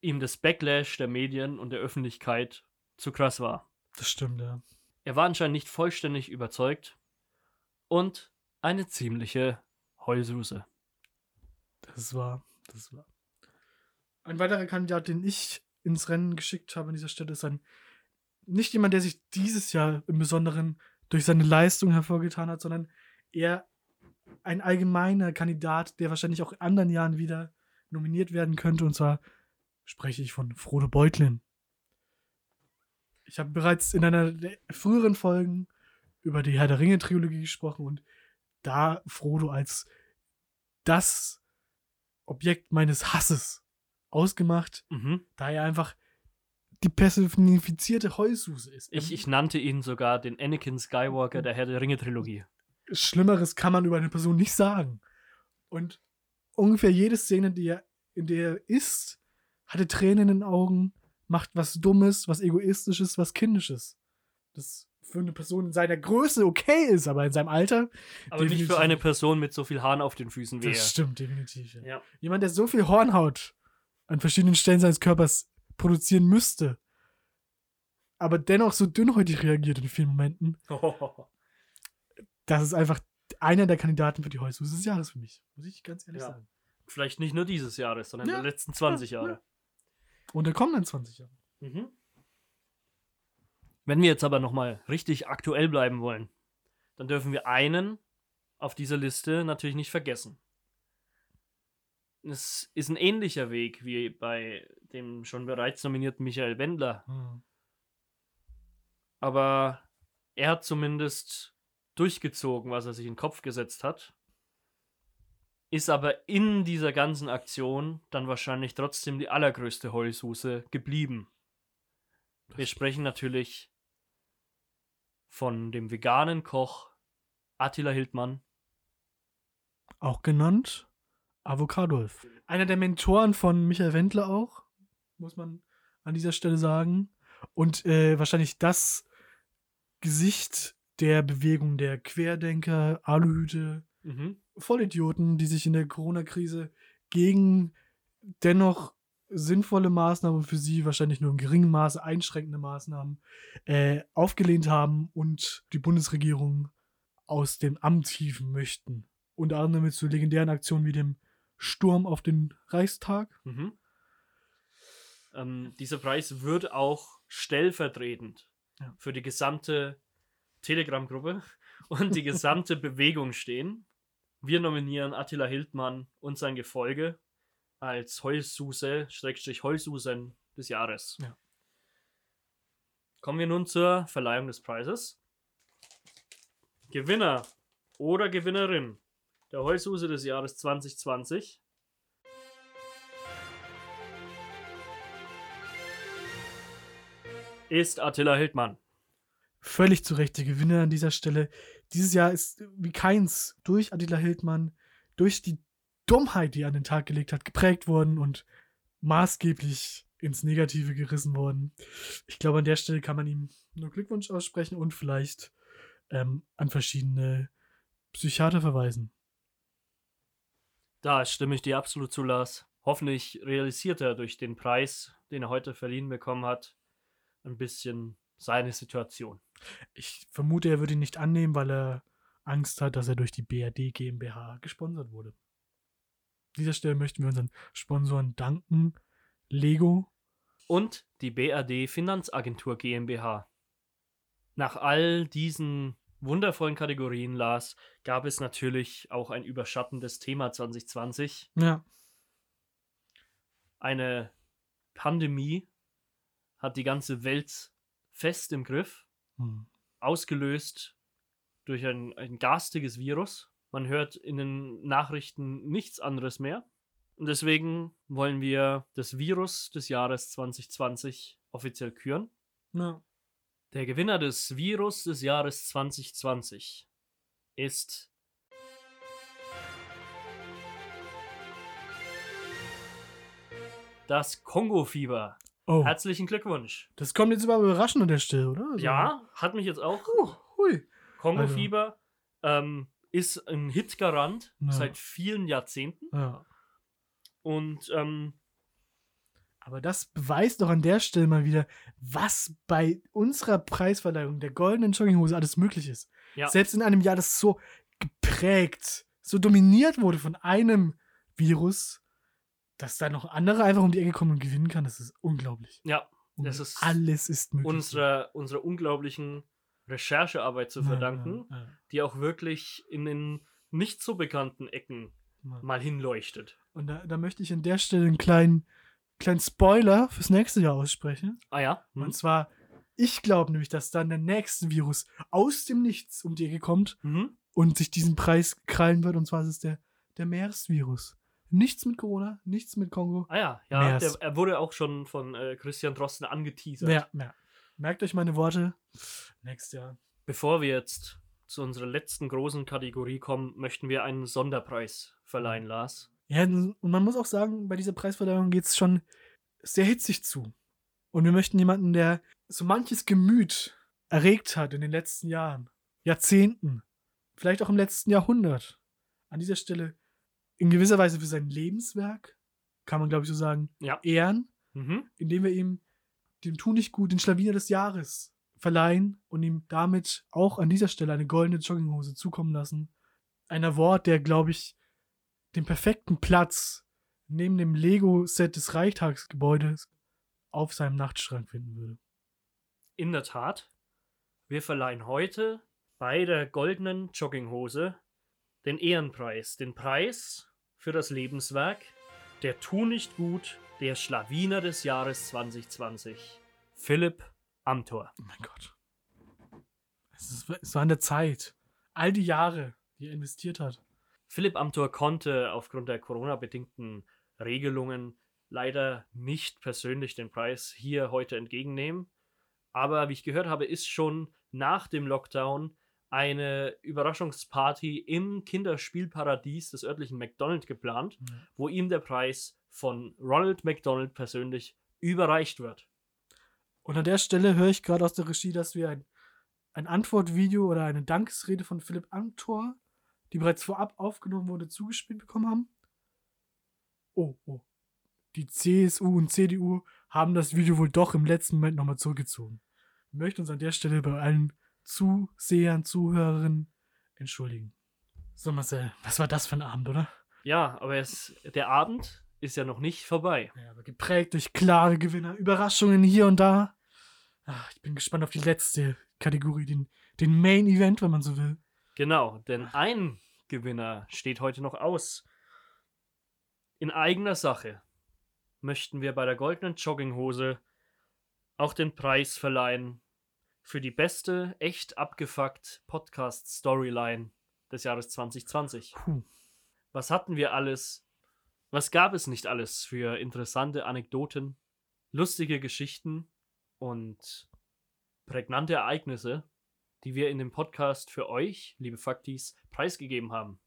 ihm das Backlash der Medien und der Öffentlichkeit zu krass war. Das stimmt, ja. Er war anscheinend nicht vollständig überzeugt und eine ziemliche Heulsuse. Das war, das war. Ein weiterer Kandidat, den ich ins Rennen geschickt habe an dieser Stelle, ist ein nicht jemand, der sich dieses Jahr im Besonderen durch seine Leistung hervorgetan hat, sondern eher ein allgemeiner Kandidat, der wahrscheinlich auch in anderen Jahren wieder nominiert werden könnte. Und zwar spreche ich von Frodo Beutlin. Ich habe bereits in einer der früheren Folgen über die Herr der Ringe-Trilogie gesprochen und da Frodo als das Objekt meines Hasses ausgemacht, Mhm. da er einfach die personifizierte Heulsuse ist. Ich, ich nannte ihn sogar den Anakin Skywalker der Herr der Ringe-Trilogie. Schlimmeres kann man über eine Person nicht sagen. Und ungefähr jede Szene, die er, in der er ist, hatte Tränen in den Augen, macht was Dummes, was Egoistisches, was Kindisches. Das für eine Person in seiner Größe okay ist, aber in seinem Alter. Aber nicht definitiv für eine Person mit so viel Haaren auf den Füßen er. Das stimmt, definitiv. Ja. Ja. Jemand, der so viel Hornhaut an verschiedenen Stellen seines Körpers produzieren müsste, aber dennoch so dünnhäutig reagiert in vielen Momenten, das ist einfach einer der Kandidaten für die Heulsuse des Jahres für mich. Muss ich ganz ehrlich Ja. sagen. Vielleicht nicht nur dieses Jahres, sondern Ja. der letzten 20 Ja, Jahre. Und der kommenden 20 Jahre. Mhm. Wenn wir jetzt aber nochmal richtig aktuell bleiben wollen, dann dürfen wir einen auf dieser Liste natürlich nicht vergessen. Es ist ein ähnlicher Weg wie bei dem schon bereits nominierten Michael Wendler, Hm. aber er hat zumindest durchgezogen, was er sich in den Kopf gesetzt hat. Ist aber in dieser ganzen Aktion dann wahrscheinlich trotzdem die allergrößte Heulsuse geblieben. Wir sprechen natürlich von dem veganen Koch Attila Hildmann. Auch genannt Avocadolf. Einer der Mentoren von Michael Wendler auch, muss man an dieser Stelle sagen. Und äh, wahrscheinlich das Gesicht der Bewegung der Querdenker, Aluhüte, Mhm. Vollidioten, die sich in der Corona-Krise gegen dennoch sinnvolle Maßnahmen, für sie wahrscheinlich nur in geringem Maße einschränkende Maßnahmen, äh, aufgelehnt haben und die Bundesregierung aus dem Amt hieven möchten. Unter anderem mit so legendären Aktionen wie dem Sturm auf den Reichstag. Mhm. Ähm, dieser Preis wird auch stellvertretend Ja. für die gesamte Telegram-Gruppe und die gesamte Bewegung stehen. Wir nominieren Attila Hildmann und sein Gefolge als Heulsuse, Schrägstrich Heulsusen des Jahres. Ja. Kommen wir nun zur Verleihung des Preises. Gewinner oder Gewinnerin der Heulsuse des Jahres 2020 ist Attila Hildmann. Völlig zu Recht der Gewinner an dieser Stelle. Dieses Jahr ist wie keins durch Attila Hildmann, durch die Dummheit, die er an den Tag gelegt hat, geprägt worden und maßgeblich ins Negative gerissen worden. Ich glaube, an der Stelle kann man ihm nur Glückwunsch aussprechen und vielleicht ähm, an verschiedene Psychiater verweisen. Da stimme ich dir absolut zu, Lars. Hoffentlich realisiert er durch den Preis, den er heute verliehen bekommen hat, ein bisschen seine Situation. Ich vermute, er würde ihn nicht annehmen, weil er Angst hat, dass er durch die BRD GmbH gesponsert wurde. An dieser Stelle möchten wir unseren Sponsoren danken. Lego. Und die BRD Finanzagentur GmbH. Nach all diesen wundervollen Kategorien, Lars, gab es natürlich auch ein überschattendes Thema 2020. Ja. Eine Pandemie hat die ganze Welt fest im Griff. Hm. ausgelöst durch ein, ein garstiges Virus. Man hört in den Nachrichten nichts anderes mehr. Und deswegen wollen wir das Virus des Jahres 2020 offiziell küren. Ja. Der Gewinner des Virus des Jahres 2020 ist das Kongo-Fieber. Oh, Herzlichen Glückwunsch. das kommt jetzt aber überraschend an der Stelle, oder? Also- Ja, hat mich jetzt auch Puh, hui. Kongo-Fieber ähm, ist ein Hitgarant Ja. seit vielen Jahrzehnten. Ja. Und ähm, Aber das beweist doch an der Stelle mal wieder, was bei unserer Preisverleihung der goldenen Jogginghose alles möglich ist. Ja. Selbst in einem Jahr, das so geprägt, so dominiert wurde von einem Virus, dass da noch andere einfach um die Ecke kommen und gewinnen kann, das ist unglaublich. ja, Und Das ist alles ist möglich. unserer, unserer unglaublichen Recherchearbeit zu Ja, verdanken, ja, ja, die auch wirklich in den nicht so bekannten Ecken ja. mal hinleuchtet. Und da, da möchte ich an der Stelle einen kleinen, kleinen Spoiler fürs nächste Jahr aussprechen. Ah ja? Und Hm? zwar, ich glaube nämlich, dass dann der nächste Virus aus dem Nichts um die Ecke kommt Mhm. und sich diesen Preis krallen wird. Und zwar ist es der, der MERS-Virus. Nichts mit Corona, nichts mit Kongo. Ah ja, ja der, er wurde auch schon von äh, Christian Drosten angeteasert. Ja, ja. Merkt euch meine Worte. Nächstes Jahr. Bevor wir jetzt zu unserer letzten großen Kategorie kommen, möchten wir einen Sonderpreis verleihen, Lars. Ja, und man muss auch sagen, bei dieser Preisverleihung geht es schon sehr hitzig zu. Und wir möchten jemanden, der so manches Gemüt erregt hat in den letzten Jahren, Jahrzehnten, vielleicht auch im letzten Jahrhundert, an dieser Stelle in gewisser Weise für sein Lebenswerk, kann man glaube ich so sagen, Ja. ehren, Mhm. indem wir ihm dem Tu nicht gut den Schlawiner des Jahres verleihen und ihm damit auch an dieser Stelle eine goldene Jogginghose zukommen lassen. Ein Award, der, glaube ich, den perfekten Platz neben dem Lego-Set des Reichstagsgebäudes auf seinem Nachtschrank finden würde. In der Tat, wir verleihen heute bei der goldenen Jogginghose den Ehrenpreis, den Preis für das Lebenswerk der Tu nicht gut, der Schlawiner des Jahres 2020, Philipp Amthor. Oh mein Gott. Es, ist, es war an der Zeit. All die Jahre, die er investiert hat. Philipp Amthor konnte aufgrund der Corona-bedingten Regelungen leider nicht persönlich den Preis hier heute entgegennehmen. Aber wie ich gehört habe, ist schon nach dem Lockdown eine Überraschungsparty im Kinderspielparadies des örtlichen McDonald's geplant, Ja. wo ihm der Preis von Ronald McDonald persönlich überreicht wird. Und an der Stelle höre ich gerade aus der Regie, dass wir ein, ein Antwortvideo oder eine Dankesrede von Philipp Amthor, die bereits vorab aufgenommen wurde, zugespielt bekommen haben. Oh, oh. Die CSU und CDU haben das Video wohl doch im letzten Moment nochmal zurückgezogen. Wir möchten uns an der Stelle bei allen Zusehern, Zuhörerinnen entschuldigen. So, Marcel, was war das für ein Abend, oder? Ja, aber es, der Abend ist ja noch nicht vorbei. Ja, aber geprägt durch klare Gewinner, Überraschungen hier und da. Ach, ich bin gespannt auf die letzte Kategorie, den, den Main Event, wenn man so will. Genau, denn ein Gewinner steht heute noch aus. In eigener Sache möchten wir bei der goldenen Jogginghose auch den Preis verleihen für die beste, echt abgefuckt Podcast-Storyline des Jahres 2020. Puh. Was hatten wir alles? Was gab es nicht alles für interessante Anekdoten, lustige Geschichten und prägnante Ereignisse, die wir in dem Podcast für euch, liebe Faktis, preisgegeben haben?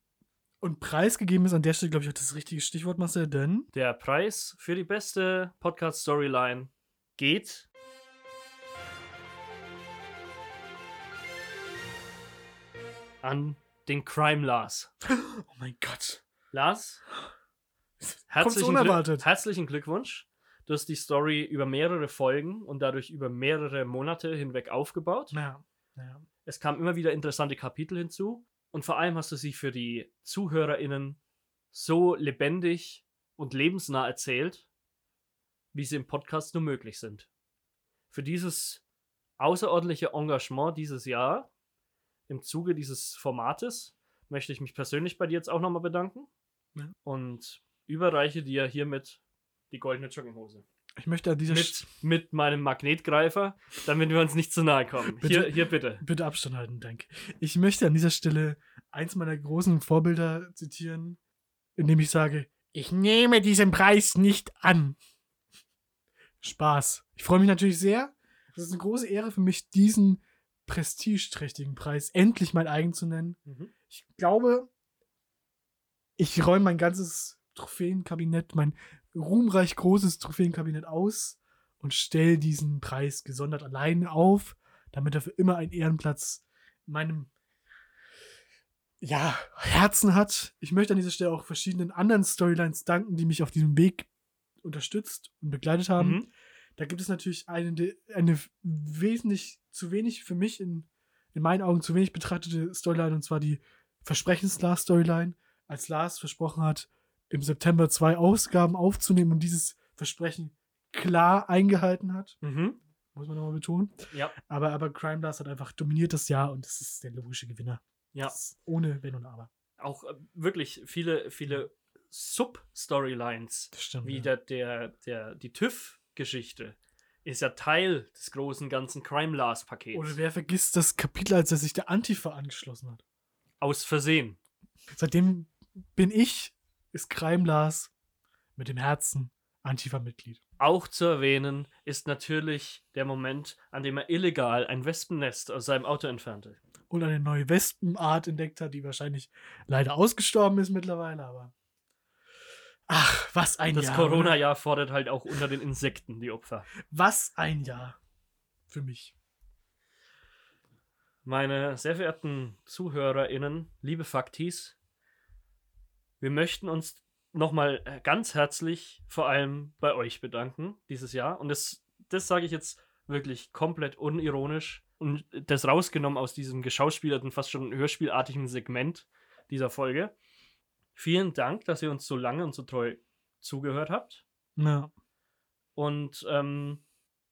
Und preisgegeben ist an der Stelle, glaube ich, auch das richtige Stichwort, Marcel, denn Der Preis für die beste Podcast-Storyline geht an den Crime Lars. Oh mein Gott. Lars, herzlichen, Glück, herzlichen Glückwunsch. Du hast die Story über mehrere Folgen und dadurch über mehrere Monate hinweg aufgebaut. Naja, naja. Es kamen immer wieder interessante Kapitel hinzu und vor allem hast du sie für die ZuhörerInnen so lebendig und lebensnah erzählt, wie sie im Podcast nur möglich sind. Für dieses außerordentliche Engagement dieses Jahr im Zuge dieses Formates möchte ich mich persönlich bei dir jetzt auch nochmal bedanken Ja. und überreiche dir hiermit die goldene Jogginghose. Ich möchte an dieser Mit, mit meinem Magnetgreifer, damit wir uns nicht zu nahe kommen. Bitte? Hier, hier bitte. bitte Abstand halten, danke. Ich möchte an dieser Stelle eins meiner großen Vorbilder zitieren, indem ich sage, ich nehme diesen Preis nicht an. Spaß. Ich freue mich natürlich sehr. Es ist eine große Ehre für mich, diesen prestigeträchtigen Preis endlich mein eigen zu nennen. Mhm. Ich glaube, ich räume mein ganzes Trophäenkabinett, mein ruhmreich großes Trophäenkabinett aus und stelle diesen Preis gesondert allein auf, damit er für immer einen Ehrenplatz in meinem ja, Herzen hat. Ich möchte an dieser Stelle auch verschiedenen anderen Storylines danken, die mich auf diesem Weg unterstützt und begleitet haben. Mhm. Da gibt es natürlich eine, eine wesentlich zu wenig für mich in, in meinen Augen zu wenig betrachtete Storyline und zwar die Versprechens-Lars-Storyline, als Lars versprochen hat, im September zwei Ausgaben aufzunehmen und dieses Versprechen klar eingehalten hat, Mhm. muss man nochmal betonen. Ja. Aber, aber Crime Lars hat einfach dominiert das Jahr und das ist der logische Gewinner. Ja. Ohne Wenn und Aber. Auch äh, wirklich viele, viele Sub-Storylines, wie ja. der, der, der, die TÜV-Geschichte, ist ja Teil des großen ganzen Crime Lars-Pakets. Oder wer vergisst das Kapitel, als er sich der Antifa angeschlossen hat? Aus Versehen. Seitdem bin ich, ist Crime Lars mit dem Herzen Antifa-Mitglied. Auch zu erwähnen ist natürlich der Moment, an dem er illegal ein Wespennest aus seinem Auto entfernte. Und eine neue Wespenart entdeckt hat, die wahrscheinlich leider ausgestorben ist mittlerweile, aber. Ach, was ein Das Jahr. oder? Corona-Jahr fordert halt auch unter den Insekten die Opfer. Was ein Jahr. Für mich. Meine sehr verehrten ZuhörerInnen, liebe Faktis, wir möchten uns nochmal äh, ganz herzlich vor allem bei euch bedanken dieses Jahr. Und das, das sage ich jetzt wirklich komplett unironisch und das rausgenommen aus diesem geschauspielerten, fast schon hörspielartigen Segment dieser Folge. Vielen Dank, dass ihr uns so lange und so treu zugehört habt. Ja. Und ähm,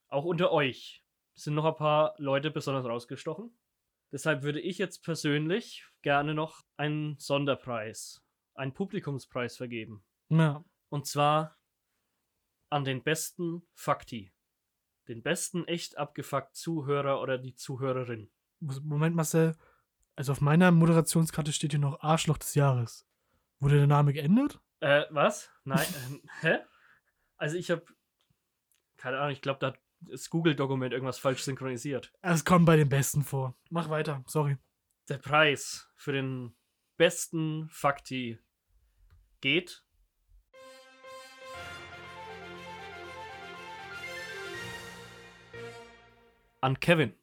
auch unter euch sind noch ein paar Leute besonders rausgestochen. Deshalb würde ich jetzt persönlich gerne noch einen Sonderpreis, einen Publikumspreis vergeben. Ja. Und zwar an den besten Fakti. Den besten echt abgefuckt Zuhörer oder die Zuhörerin. Moment, Marcel. Also auf meiner Moderationskarte steht hier noch Arschloch des Jahres. Wurde der Name geändert? Äh, was? Nein, ähm, hä? Also ich habe keine Ahnung, ich glaube, da hat das Google-Dokument irgendwas falsch synchronisiert. Es kommt bei den Besten vor. Mach weiter, sorry. Der Preis für den besten Fakti geht an Kevin.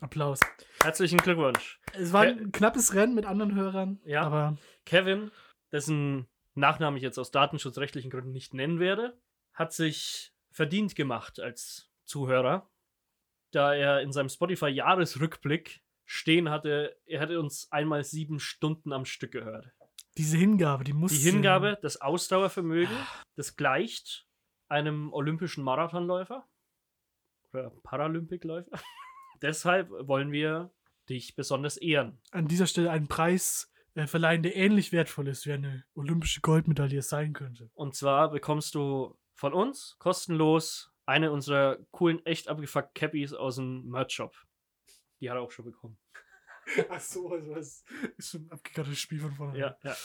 Applaus. Herzlichen Glückwunsch. Es war Ke- ein knappes Rennen mit anderen Hörern, Ja. aber Kevin, dessen Nachnamen ich jetzt aus datenschutzrechtlichen Gründen nicht nennen werde, hat sich verdient gemacht als Zuhörer, da er in seinem Spotify-Jahresrückblick stehen hatte, er hätte uns einmal sieben Stunden am Stück gehört. diese Hingabe, die muss. Die Hingabe, das Ausdauervermögen, das gleicht einem olympischen Marathonläufer oder Paralympicläufer. Deshalb wollen wir dich besonders ehren. An dieser Stelle einen Preis äh, verleihen, der ähnlich wertvoll ist, wie eine olympische Goldmedaille sein könnte. Und zwar bekommst du von uns kostenlos eine unserer coolen, echt abgefuckt Cappies aus dem Merch-Shop. Die hat er auch schon bekommen. Ach so, also das ist schon ein abgekartetes Spiel von vorne. Ja, ja.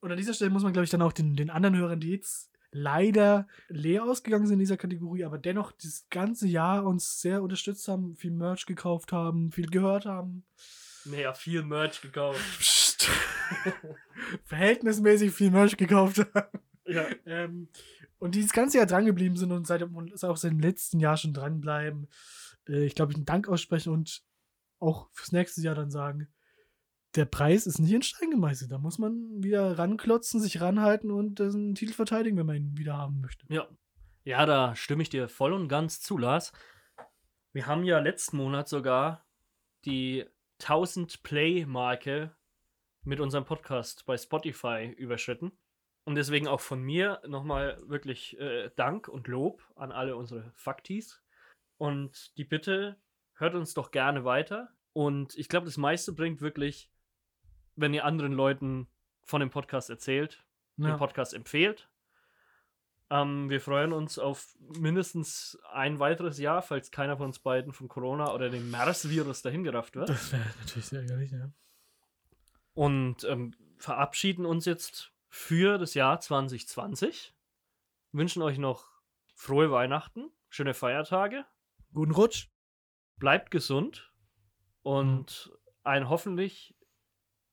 Und an dieser Stelle muss man, glaube ich, dann auch den, den anderen Hörern, die jetzt leider leer ausgegangen sind in dieser Kategorie, aber dennoch das ganze Jahr uns sehr unterstützt haben, viel Merch gekauft haben, viel gehört haben. Naja, viel Merch gekauft. Verhältnismäßig viel Merch gekauft haben. Ja. Ähm, und die das ganze Jahr dran geblieben sind und seit, und auch seit dem letzten Jahr schon dranbleiben. Äh, ich glaube, ich einen Dank aussprechen und auch fürs nächste Jahr dann sagen, der Preis ist nicht in Stein gemeißelt. Da muss man wieder ranklotzen, sich ranhalten und den Titel verteidigen, wenn man ihn wieder haben möchte. Ja. Ja, da stimme ich dir voll und ganz zu, Lars. Wir haben ja letzten Monat sogar die 1000 Play-Marke mit unserem Podcast bei Spotify überschritten. Und deswegen auch von mir nochmal wirklich äh, Dank und Lob an alle unsere Faktis. Und die Bitte, hört uns doch gerne weiter. Und ich glaube, das meiste bringt wirklich, wenn ihr anderen Leuten von dem Podcast erzählt, den Podcast empfehlt. Ähm, wir freuen uns auf mindestens ein weiteres Jahr, falls keiner von uns beiden von Corona oder dem MERS-Virus dahingerafft wird. Das wäre natürlich sehr ärgerlich, ja. Und ähm, verabschieden uns jetzt für das Jahr 2020. Wünschen euch noch frohe Weihnachten, schöne Feiertage, Guten Rutsch. bleibt gesund und ein hoffentlich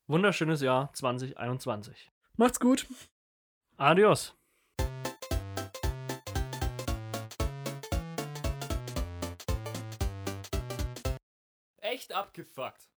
wunderschönes Jahr 2021. Macht's gut. Adios. Echt abgefuckt.